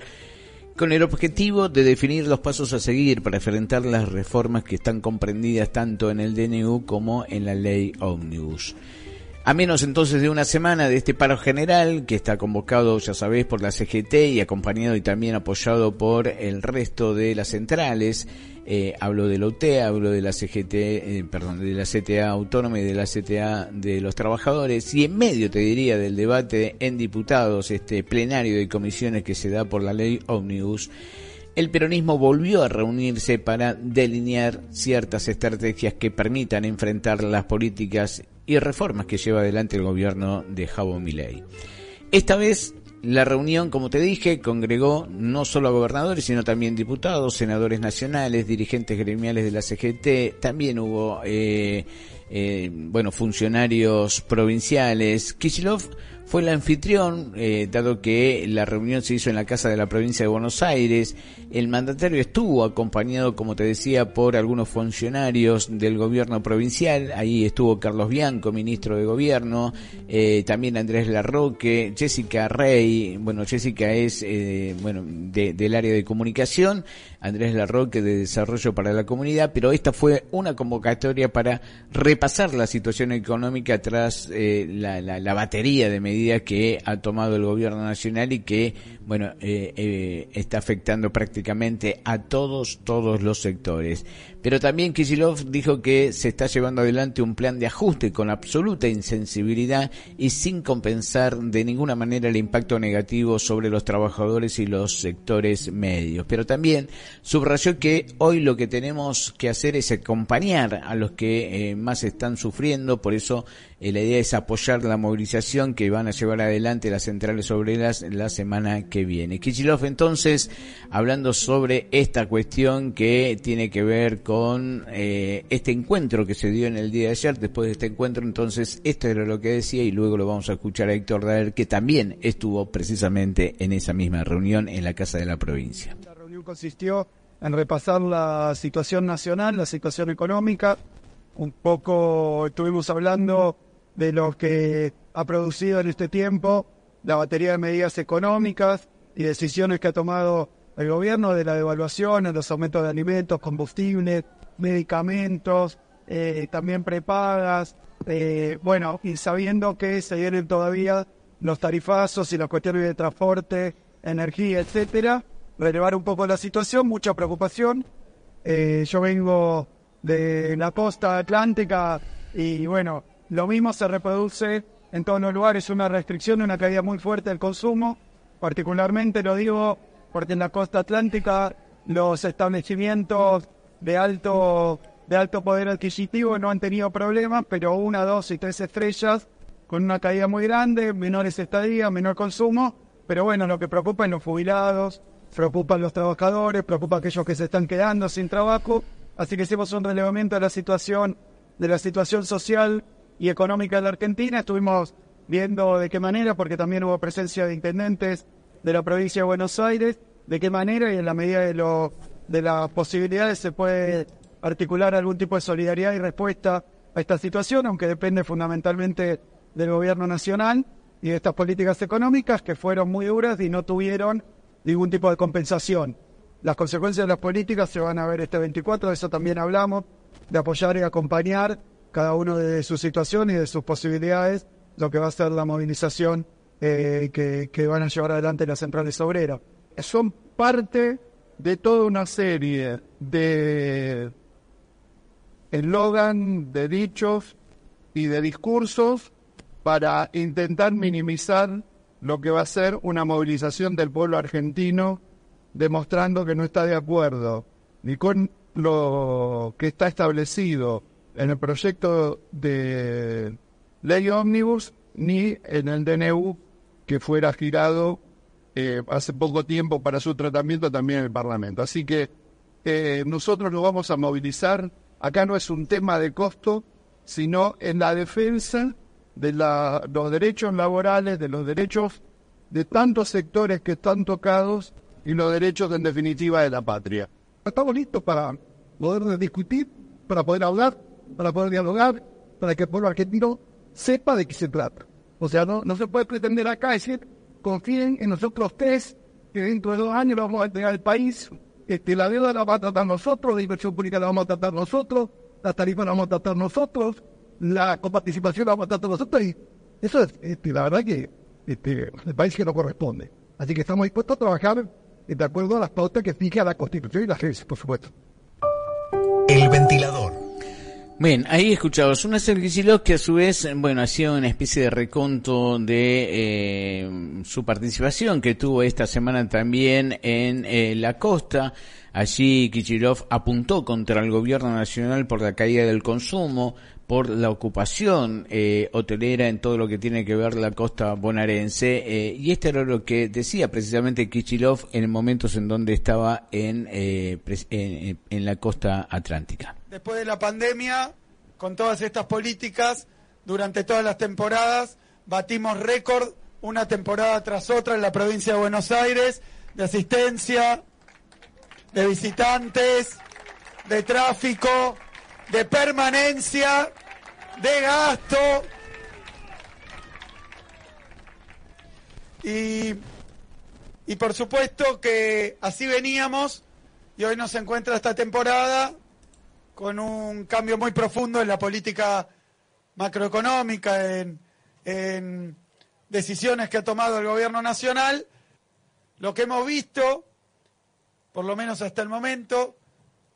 con el objetivo de definir los pasos a seguir para enfrentar las reformas que están comprendidas tanto en el DNU como en la ley Omnibus. A menos entonces de una semana de este paro general, que está convocado, ya sabéis, por la CGT y acompañado y también apoyado por el resto de las centrales, eh, hablo de la UTE, hablo de la CGT, eh, perdón, de la CTA autónoma y de la CTA de los trabajadores, y en medio, te diría, del debate en diputados, este plenario de comisiones que se da por la ley Omnibus, el peronismo volvió a reunirse para delinear ciertas estrategias que permitan enfrentar las políticas y reformas que lleva adelante el gobierno de Javo Milei. Esta vez la reunión, como te dije, congregó no solo a gobernadores, sino también diputados, senadores nacionales, dirigentes gremiales de la CGT, también hubo, eh, eh, bueno, funcionarios provinciales. Kicillof fue el anfitrión, eh, dado que la reunión se hizo en la Casa de la Provincia de Buenos Aires. El mandatario estuvo acompañado, como te decía, por algunos funcionarios del gobierno provincial. Ahí estuvo Carlos Bianco, ministro de Gobierno, eh, también Andrés Larroque, Jessica Rey, bueno, Jessica es, eh, bueno, del área de comunicación, Andrés Larroque de Desarrollo para la Comunidad, pero esta fue una convocatoria para repasar la situación económica tras la, la, la batería de medidas que ha tomado el gobierno nacional y que, bueno, eh, eh, está afectando prácticamente a todos, todos los sectores. Pero también Kicillof dijo que se está llevando adelante un plan de ajuste con absoluta insensibilidad y sin compensar de ninguna manera el impacto negativo sobre los trabajadores y los sectores medios. Pero también subrayó que hoy lo que tenemos que hacer es acompañar a los que eh, más están sufriendo, por eso la idea es apoyar la movilización que van a llevar adelante las centrales obreras la semana que viene. Kichilov entonces hablando sobre esta cuestión que tiene que ver con eh, este encuentro que se dio en el día de ayer. Después de este encuentro entonces esto era lo que decía y luego lo vamos a escuchar a Héctor Daer que también estuvo precisamente en esa misma reunión en la Casa de la Provincia. La reunión consistió en repasar la situación nacional, la situación económica. Un poco estuvimos hablando de lo que ha producido en este tiempo la batería de medidas económicas y decisiones que ha tomado el gobierno de la devaluación, los aumentos de alimentos, combustibles, medicamentos, eh, también prepagas, eh, bueno, y sabiendo que se vienen todavía los tarifazos y las cuestiones de transporte, energía, etcétera, relevar un poco la situación, mucha preocupación. Eh, yo vengo de la costa atlántica y bueno, lo mismo se reproduce en todos los lugares, una restricción, una caída muy fuerte del consumo. Particularmente lo digo porque en la costa atlántica los establecimientos de alto, de alto poder adquisitivo no han tenido problemas, pero una, dos y tres estrellas con una caída muy grande, menores estadías, menor consumo. Pero bueno, lo que preocupa es los jubilados, preocupan los trabajadores, preocupa aquellos que se están quedando sin trabajo. Así que hicimos un relevamiento de la situación, de la situación social y económica de la Argentina. Estuvimos viendo de qué manera, porque también hubo presencia de intendentes de la provincia de Buenos Aires, de qué manera y en la medida de, lo, de las posibilidades se puede articular algún tipo de solidaridad y respuesta a esta situación, aunque depende fundamentalmente del gobierno nacional y de estas políticas económicas que fueron muy duras y no tuvieron ningún tipo de compensación. Las consecuencias de las políticas se van a ver este 24, de eso también hablamos, de apoyar y acompañar cada uno de su situación y de sus posibilidades, lo que va a ser la movilización eh, que, van a llevar adelante las centrales obreras. Son parte de toda una serie de eslogan, de dichos y de discursos para intentar minimizar lo que va a ser una movilización del pueblo argentino, demostrando que no está de acuerdo ni con lo que está establecido en el proyecto de ley ómnibus ni en el DNU que fuera girado eh, hace poco tiempo para su tratamiento también en el Parlamento. Así que eh, nosotros nos vamos a movilizar. Acá no es un tema de costo, sino en la defensa de los derechos laborales, de los derechos de tantos sectores que están tocados y los derechos en definitiva de la patria. Estamos listos para poder discutir, para poder hablar para poder dialogar, para que el pueblo argentino sepa de qué se trata. O sea, no, no se puede pretender acá decir, confíen en nosotros tres, que dentro de dos años vamos a entregar al país, este, la deuda la vamos a tratar nosotros, la inversión pública la vamos a tratar nosotros, la tarifa la vamos a tratar nosotros, la coparticipación la vamos a tratar nosotros, y eso es, este, la verdad que este, el país que no corresponde. Así que estamos dispuestos a trabajar de acuerdo a las pautas que fija la Constitución y las leyes, por supuesto. El ventilador. Bien, ahí escuchabas una Kicillof que a su vez, bueno, hacía una especie de reconto de eh, su participación que tuvo esta semana también en eh, la costa. Allí Kichilov apuntó contra el gobierno nacional por la caída del consumo, por la ocupación eh, hotelera en todo lo que tiene que ver la costa bonaerense. Eh, y esto era lo que decía precisamente Kichilov en momentos en donde estaba eh, en, en la costa atlántica. Después de la pandemia, con todas estas políticas, durante todas las temporadas, batimos récord una temporada tras otra en la provincia de Buenos Aires de asistencia, de visitantes, de tráfico, de permanencia, de gasto. Y, y por supuesto que así veníamos y hoy nos encuentra esta temporada con un cambio muy profundo en la política macroeconómica, en, en decisiones que ha tomado el gobierno nacional. Lo que hemos visto, por lo menos hasta el momento,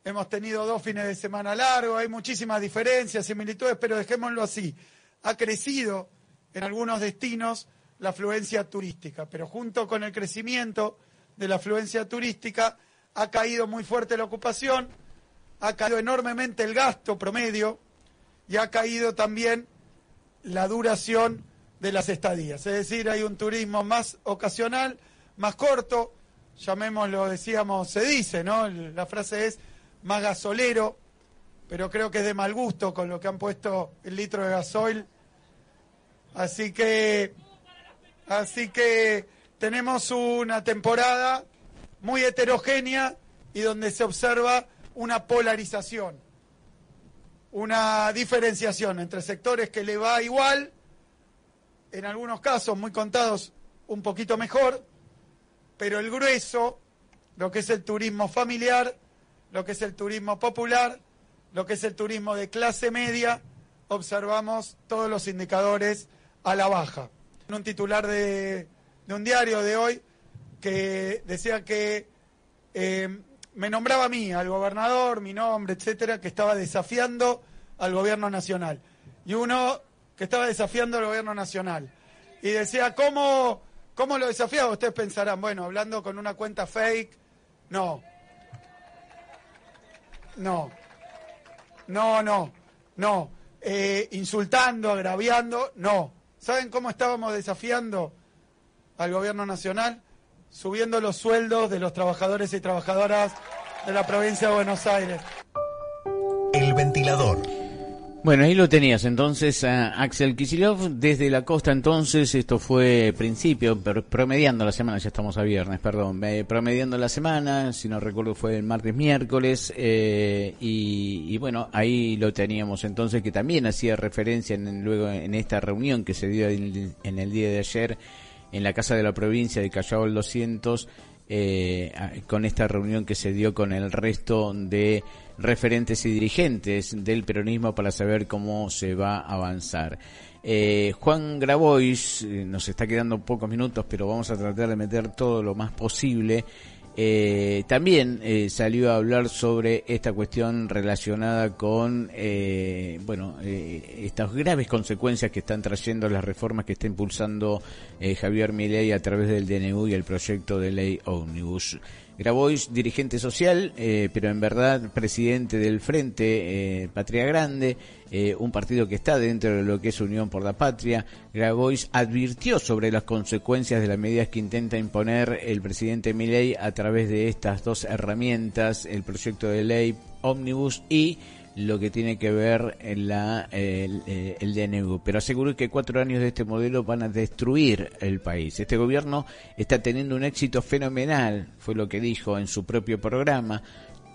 hemos tenido dos fines de semana largos, hay muchísimas diferencias, similitudes, pero dejémoslo así. Ha crecido en algunos destinos la afluencia turística, pero junto con el crecimiento de la afluencia turística ha caído muy fuerte la ocupación, ha caído enormemente el gasto promedio y ha caído también la duración de las estadías. Es decir, hay un turismo más ocasional, más corto, llamémoslo, decíamos, se dice, ¿no? La frase es más gasolero, pero creo que es de mal gusto con lo que han puesto el litro de gasoil. Así que, así que tenemos una temporada muy heterogénea y donde se observa una polarización, una diferenciación entre sectores que le va igual, en algunos casos muy contados un poquito mejor, pero el grueso, lo que es el turismo familiar, lo que es el turismo popular, lo que es el turismo de clase media, observamos todos los indicadores a la baja. Un titular de, un diario de hoy que decía que eh, me nombraba a mí, al gobernador, mi nombre, etcétera, que estaba desafiando al gobierno nacional. Y uno que estaba desafiando al gobierno nacional. Y decía, ¿cómo, cómo lo desafiaba? Ustedes pensarán, bueno, hablando con una cuenta fake. No, no, no, no, no. Eh, insultando, agraviando, no. ¿Saben cómo estábamos desafiando al gobierno nacional? Subiendo los sueldos de los trabajadores y trabajadoras de la provincia de Buenos Aires. El ventilador. Bueno, ahí lo tenías. Entonces a Axel Kisilov desde la costa entonces, esto fue principio, promediando la semana, ya estamos a viernes, perdón, eh, promediando la semana, si no recuerdo fue el martes, miércoles, eh, y, bueno, ahí lo teníamos entonces que también hacía referencia en, luego en esta reunión que se dio en, en el día de ayer en la Casa de la Provincia de Callao el 200, eh, con esta reunión que se dio con el resto de referentes y dirigentes del peronismo para saber cómo se va a avanzar. Eh, Juan Grabois, eh, nos está quedando pocos minutos, pero vamos a tratar de meter todo lo más posible. Eh, también eh, salió a hablar sobre esta cuestión relacionada con, eh, bueno, eh, estas graves consecuencias que están trayendo las reformas que está impulsando Javier Milei a través del DNU y el proyecto de ley Omnibus. Grabois, dirigente social, eh, pero en verdad presidente del Frente eh, Patria Grande, eh, un partido que está dentro de lo que es Unión por la Patria. Grabois advirtió sobre las consecuencias de las medidas que intenta imponer el presidente Milei a través de estas dos herramientas, el proyecto de ley Omnibus y lo que tiene que ver en la, el, eh, el, DNU. Pero aseguró que cuatro años de este modelo van a destruir el país. Este gobierno está teniendo un éxito fenomenal, fue lo que dijo en su propio programa.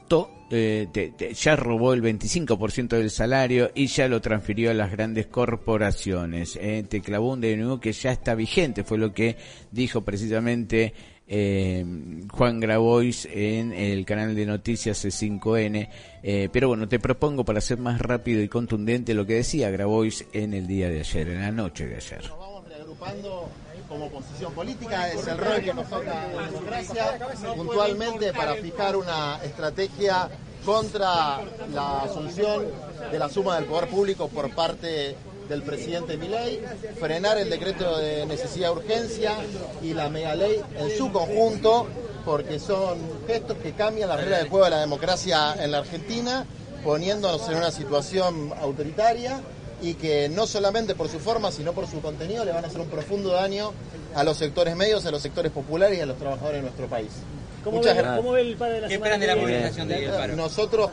To, eh, te, ya robó el 25% del salario y ya lo transfirió a las grandes corporaciones. Eh, te clavó un DNU que ya está vigente, fue lo que dijo precisamente eh, Juan Grabois en el canal de noticias C5N. Eh, pero bueno, te propongo para ser más rápido y contundente lo que decía Grabois en el día de ayer, en la noche de ayer. Nos vamos reagrupando como posición política, es el rol que nos toca en democracia, puntualmente para fijar una estrategia contra la asunción de la suma del poder público por parte del presidente Milei, frenar el decreto de necesidad de urgencia y la mega ley en su conjunto, porque son gestos que cambian la regla de juego de la democracia en la Argentina, poniéndonos en una situación autoritaria y que no solamente por su forma, sino por su contenido le van a hacer un profundo daño a los sectores medios, a los sectores populares y a los trabajadores de nuestro país. ¿Cómo, ve, ¿Cómo ve, el paro de la ¿Qué esperan de la movilización del paro? Nosotros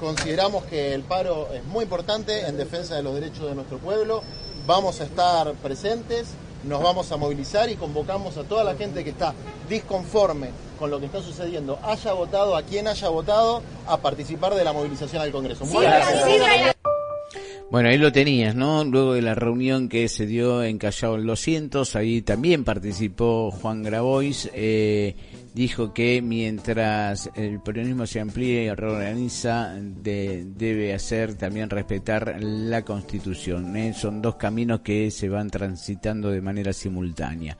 consideramos que el paro es muy importante en defensa de los derechos de nuestro pueblo. vamos a estar presentes, nos vamos a movilizar y convocamos a toda la gente que está disconforme con lo que está sucediendo, haya votado, a quien haya votado, a participar de la movilización al Congreso. Muchas gracias. Bueno, ahí lo tenías, ¿no? Luego de la reunión que se dio en Callao en los Cientos, ahí también participó Juan Grabois. Eh, dijo que mientras el peronismo se amplíe y reorganiza, de, debe hacer también respetar la Constitución. ¿eh? Son dos caminos que se van transitando de manera simultánea.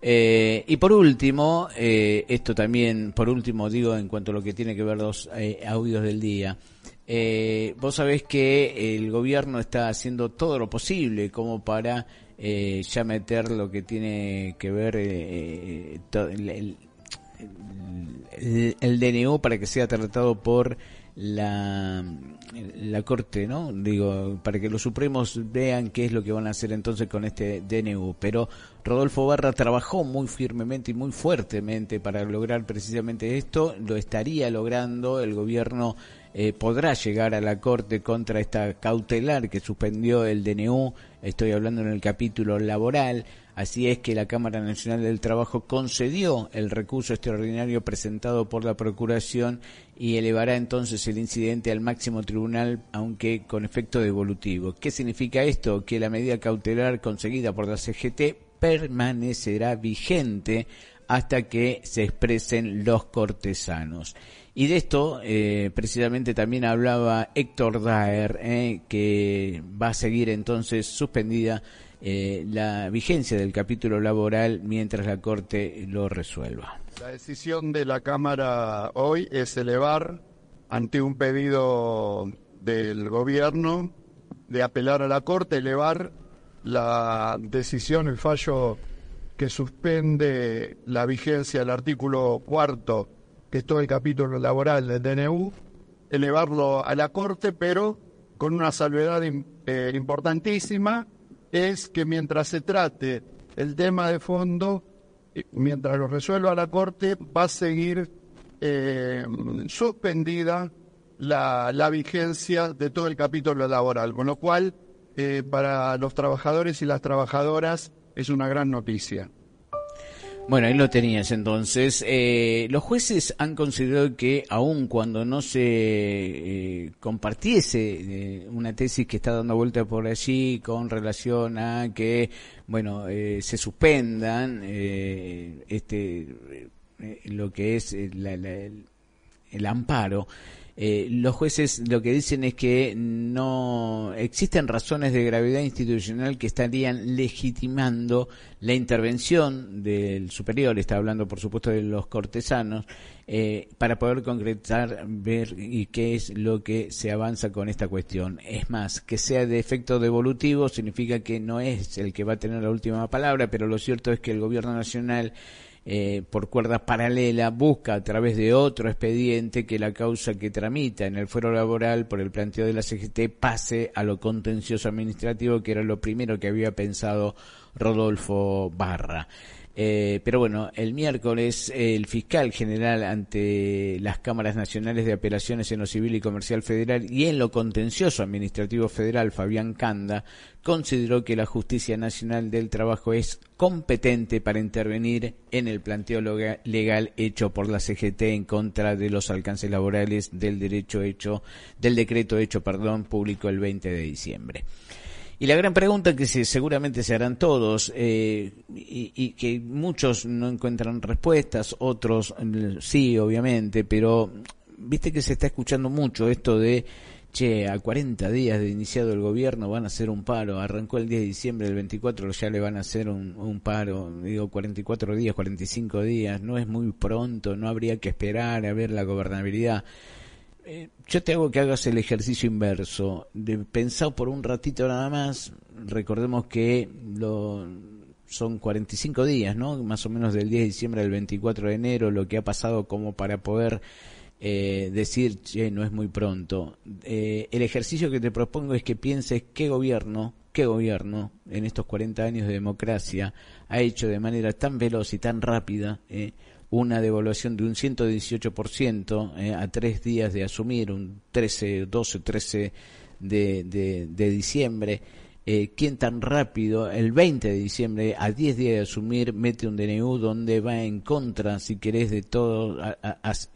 Eh, y por último, eh, esto también, por último digo en cuanto a lo que tiene que ver los eh, audios del día, eh, vos sabés que el gobierno está haciendo todo lo posible como para eh, ya meter lo que tiene que ver eh, to- el, el- el- el DNU para que sea tratado por la, la Corte, ¿no? Digo, para que los Supremos vean qué es lo que van a hacer entonces con este DNU. Pero Rodolfo Barra trabajó muy firmemente y muy fuertemente para lograr precisamente esto. Lo estaría logrando. El gobierno eh, podrá llegar a la Corte contra esta cautelar que suspendió el DNU. Estoy hablando en el capítulo laboral. Así es que la Cámara Nacional del Trabajo concedió el recurso extraordinario presentado por la Procuración y elevará entonces el incidente al máximo tribunal, aunque con efecto devolutivo. ¿Qué significa esto? Que la medida cautelar conseguida por la CGT permanecerá vigente hasta que se expresen los cortesanos. Y de esto eh, precisamente también hablaba Héctor Daer, eh, que va a seguir entonces suspendida eh, la vigencia del capítulo laboral mientras la Corte lo resuelva. La decisión de la Cámara hoy es elevar, ante un pedido del Gobierno, de apelar a la Corte, elevar la decisión, el fallo que suspende la vigencia del artículo cuarto, que es todo el capítulo laboral del DNU, elevarlo a la Corte, pero con una salvedad eh, importantísima, es que mientras se trate el tema de fondo, eh, mientras lo resuelva la Corte, va a seguir eh, suspendida la, la vigencia de todo el capítulo laboral, con lo cual eh, para los trabajadores y las trabajadoras es una gran noticia. Bueno, ahí lo tenías entonces. Eh, los jueces han considerado que aun cuando no se eh, compartiese eh, una tesis que está dando vuelta por allí con relación a que, bueno, eh, se suspendan eh, este lo que es la- la- el, el amparo. Eh, los jueces lo que dicen es que no existen razones de gravedad institucional que estarían legitimando la intervención del superior, está hablando por supuesto de los cortesanos, eh, para poder concretar, ver y qué es lo que se avanza con esta cuestión. Es más, que sea de efecto devolutivo significa que no es el que va a tener la última palabra, pero lo cierto es que el gobierno nacional eh, por cuerda paralela busca a través de otro expediente que la causa que tramita en el fuero laboral por el planteo de la CGT pase a lo contencioso administrativo que era lo primero que había pensado Rodolfo Barra. Eh, pero bueno, el miércoles el fiscal general ante las cámaras nacionales de apelaciones en lo civil y comercial federal y en lo contencioso administrativo federal, Fabián Canda, consideró que la Justicia Nacional del Trabajo es competente para intervenir en el planteo legal hecho por la CGT en contra de los alcances laborales del derecho hecho, del decreto hecho, perdón, público el 20 de diciembre. Y la gran pregunta que se, seguramente se harán todos, eh, y, que muchos no encuentran respuestas, otros mm, sí, obviamente, pero viste que se está escuchando mucho esto de, che, a 40 días de iniciado el gobierno van a hacer un paro, arrancó el 10 de diciembre del 24, ya le van a hacer un, un paro, digo 44 días, 45 días, no es muy pronto, no habría que esperar a ver la gobernabilidad. Eh, yo te hago que hagas el ejercicio inverso, de pensar por un ratito nada más, recordemos que lo, son 45 días, ¿no? Más o menos del 10 de diciembre al 24 de enero, lo que ha pasado como para poder eh, decir, che, no es muy pronto. Eh, el ejercicio que te propongo es que pienses qué gobierno, qué gobierno en estos 40 años de democracia ha hecho de manera tan veloz y tan rápida, eh, una devaluación de un 118% eh, a tres días de asumir, un 13, 12, 13 de, de, diciembre, eh, quién tan rápido, el 20 de diciembre, a 10 días de asumir, mete un DNU donde va en contra, si querés, de todo,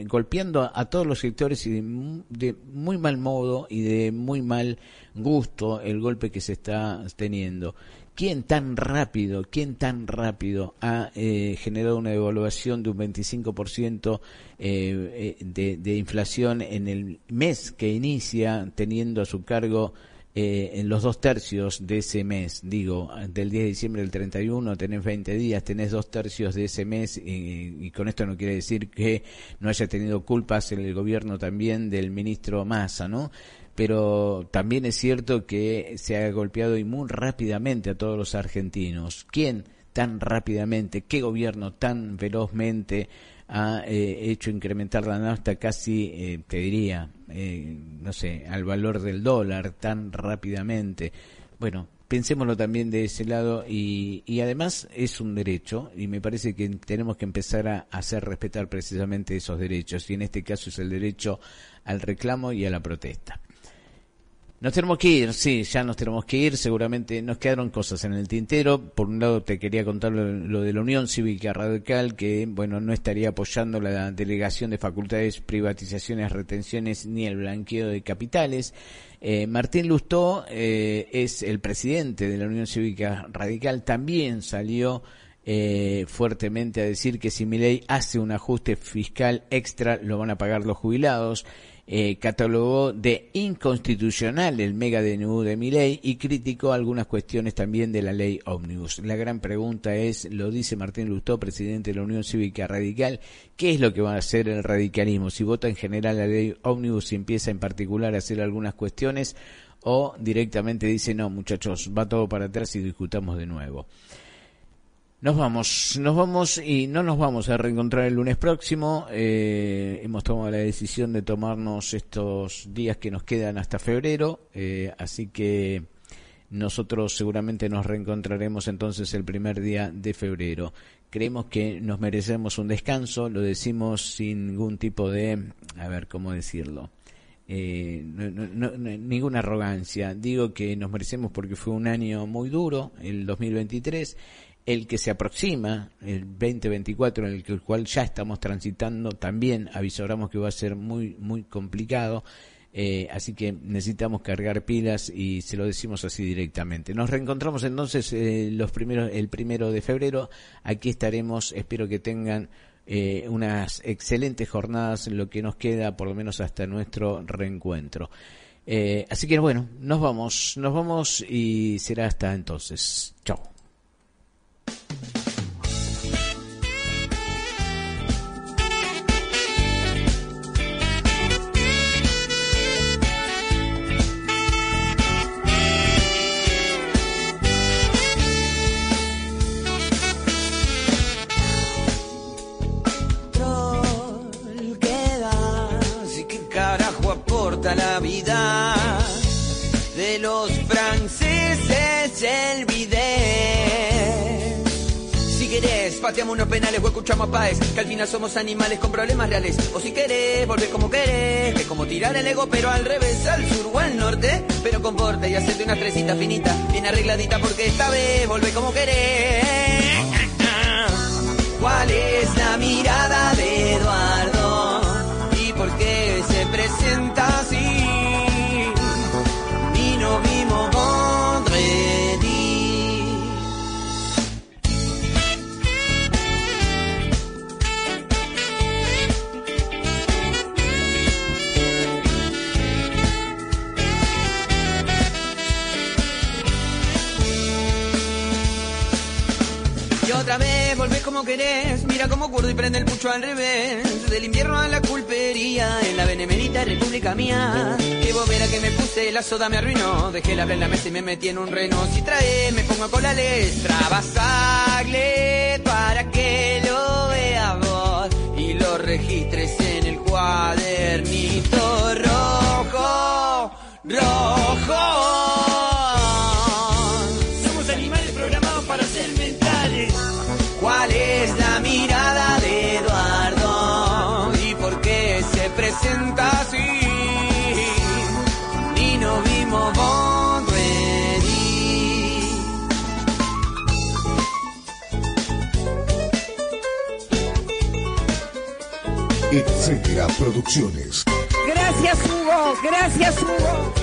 golpeando a, todos los sectores y de, de muy mal modo y de muy mal gusto el golpe que se está teniendo. ¿Quién tan rápido, quién tan rápido ha eh, generado una devaluación de un 25% eh, eh, de, de inflación en el mes que inicia, teniendo a su cargo eh, en los dos tercios de ese mes, digo, del 10 de diciembre del 31 tenés 20 días, tenés dos tercios de ese mes y, y con esto no quiere decir que no haya tenido culpas el gobierno también del ministro Massa, ¿no? Pero también es cierto que se ha golpeado y muy rápidamente a todos los argentinos. ¿Quién tan rápidamente, qué gobierno tan velozmente ha eh, hecho incrementar la nafta casi, eh, te diría, eh, no sé, al valor del dólar tan rápidamente. Bueno, pensémoslo también de ese lado y, y además es un derecho y me parece que tenemos que empezar a hacer respetar precisamente esos derechos y en este caso es el derecho al reclamo y a la protesta. Nos tenemos que ir, sí, ya nos tenemos que ir. Seguramente nos quedaron cosas en el tintero. Por un lado, te quería contar lo, de la Unión Cívica Radical, que, bueno, no estaría apoyando la delegación de facultades, privatizaciones, retenciones ni el blanqueo de capitales. Eh, Martín Lustó eh, es el presidente de la Unión Cívica Radical. También salió eh, fuertemente a decir que si Milei hace un ajuste fiscal extra, lo van a pagar los jubilados eh, catalogó de inconstitucional el mega DNU de Milei y criticó algunas cuestiones también de la ley Omnibus. La gran pregunta es, lo dice Martín Lustó, presidente de la Unión Cívica Radical, ¿qué es lo que va a hacer el radicalismo? Si vota en general la ley Omnibus y empieza en particular a hacer algunas cuestiones o directamente dice, no muchachos, va todo para atrás y discutamos de nuevo. Nos vamos, nos vamos y no nos vamos a reencontrar el lunes próximo. Eh, hemos tomado la decisión de tomarnos estos días que nos quedan hasta febrero, eh, así que nosotros seguramente nos reencontraremos entonces el primer día de febrero. Creemos que nos merecemos un descanso, lo decimos sin ningún tipo de, a ver, ¿cómo decirlo? Eh, no, no, no, ninguna arrogancia. Digo que nos merecemos porque fue un año muy duro, el 2023 el que se aproxima, el 2024, en el, cual ya estamos transitando, también avisoramos que va a ser muy, muy complicado. Eh, así que necesitamos cargar pilas y se lo decimos así directamente. Nos reencontramos entonces eh, los primeros, el primero de febrero. Aquí estaremos. Espero que tengan eh, unas excelentes jornadas lo que nos queda, por lo menos hasta nuestro reencuentro. Eh, así que bueno, nos vamos, nos vamos y será hasta entonces. Chao. Pateamos unos penales o escuchamos a Paez, que al final somos animales con problemas reales. O si querés, volver como querés, que es como tirar el ego, pero al revés, al sur o al norte. Pero con porte y hacerte una tresita finita, bien arregladita, porque esta vez volvé como querés. ¿Cuál es la mirada de Eduardo? ¿Y por qué se presenta así? Como querés, mira como curdo y prende el pucho al revés. Del invierno a la culpería, en la benemerita república mía. Que bobera que me puse, la soda me arruinó. Dejé la en la mesa y me metí en un reno. Si trae, me pongo con la letra. Basagle para que lo veas vos y lo registres en el cuadernito rojo, rojo. sienta así. Ni no vimos Etcétera Producciones. Gracias Hugo, gracias Hugo.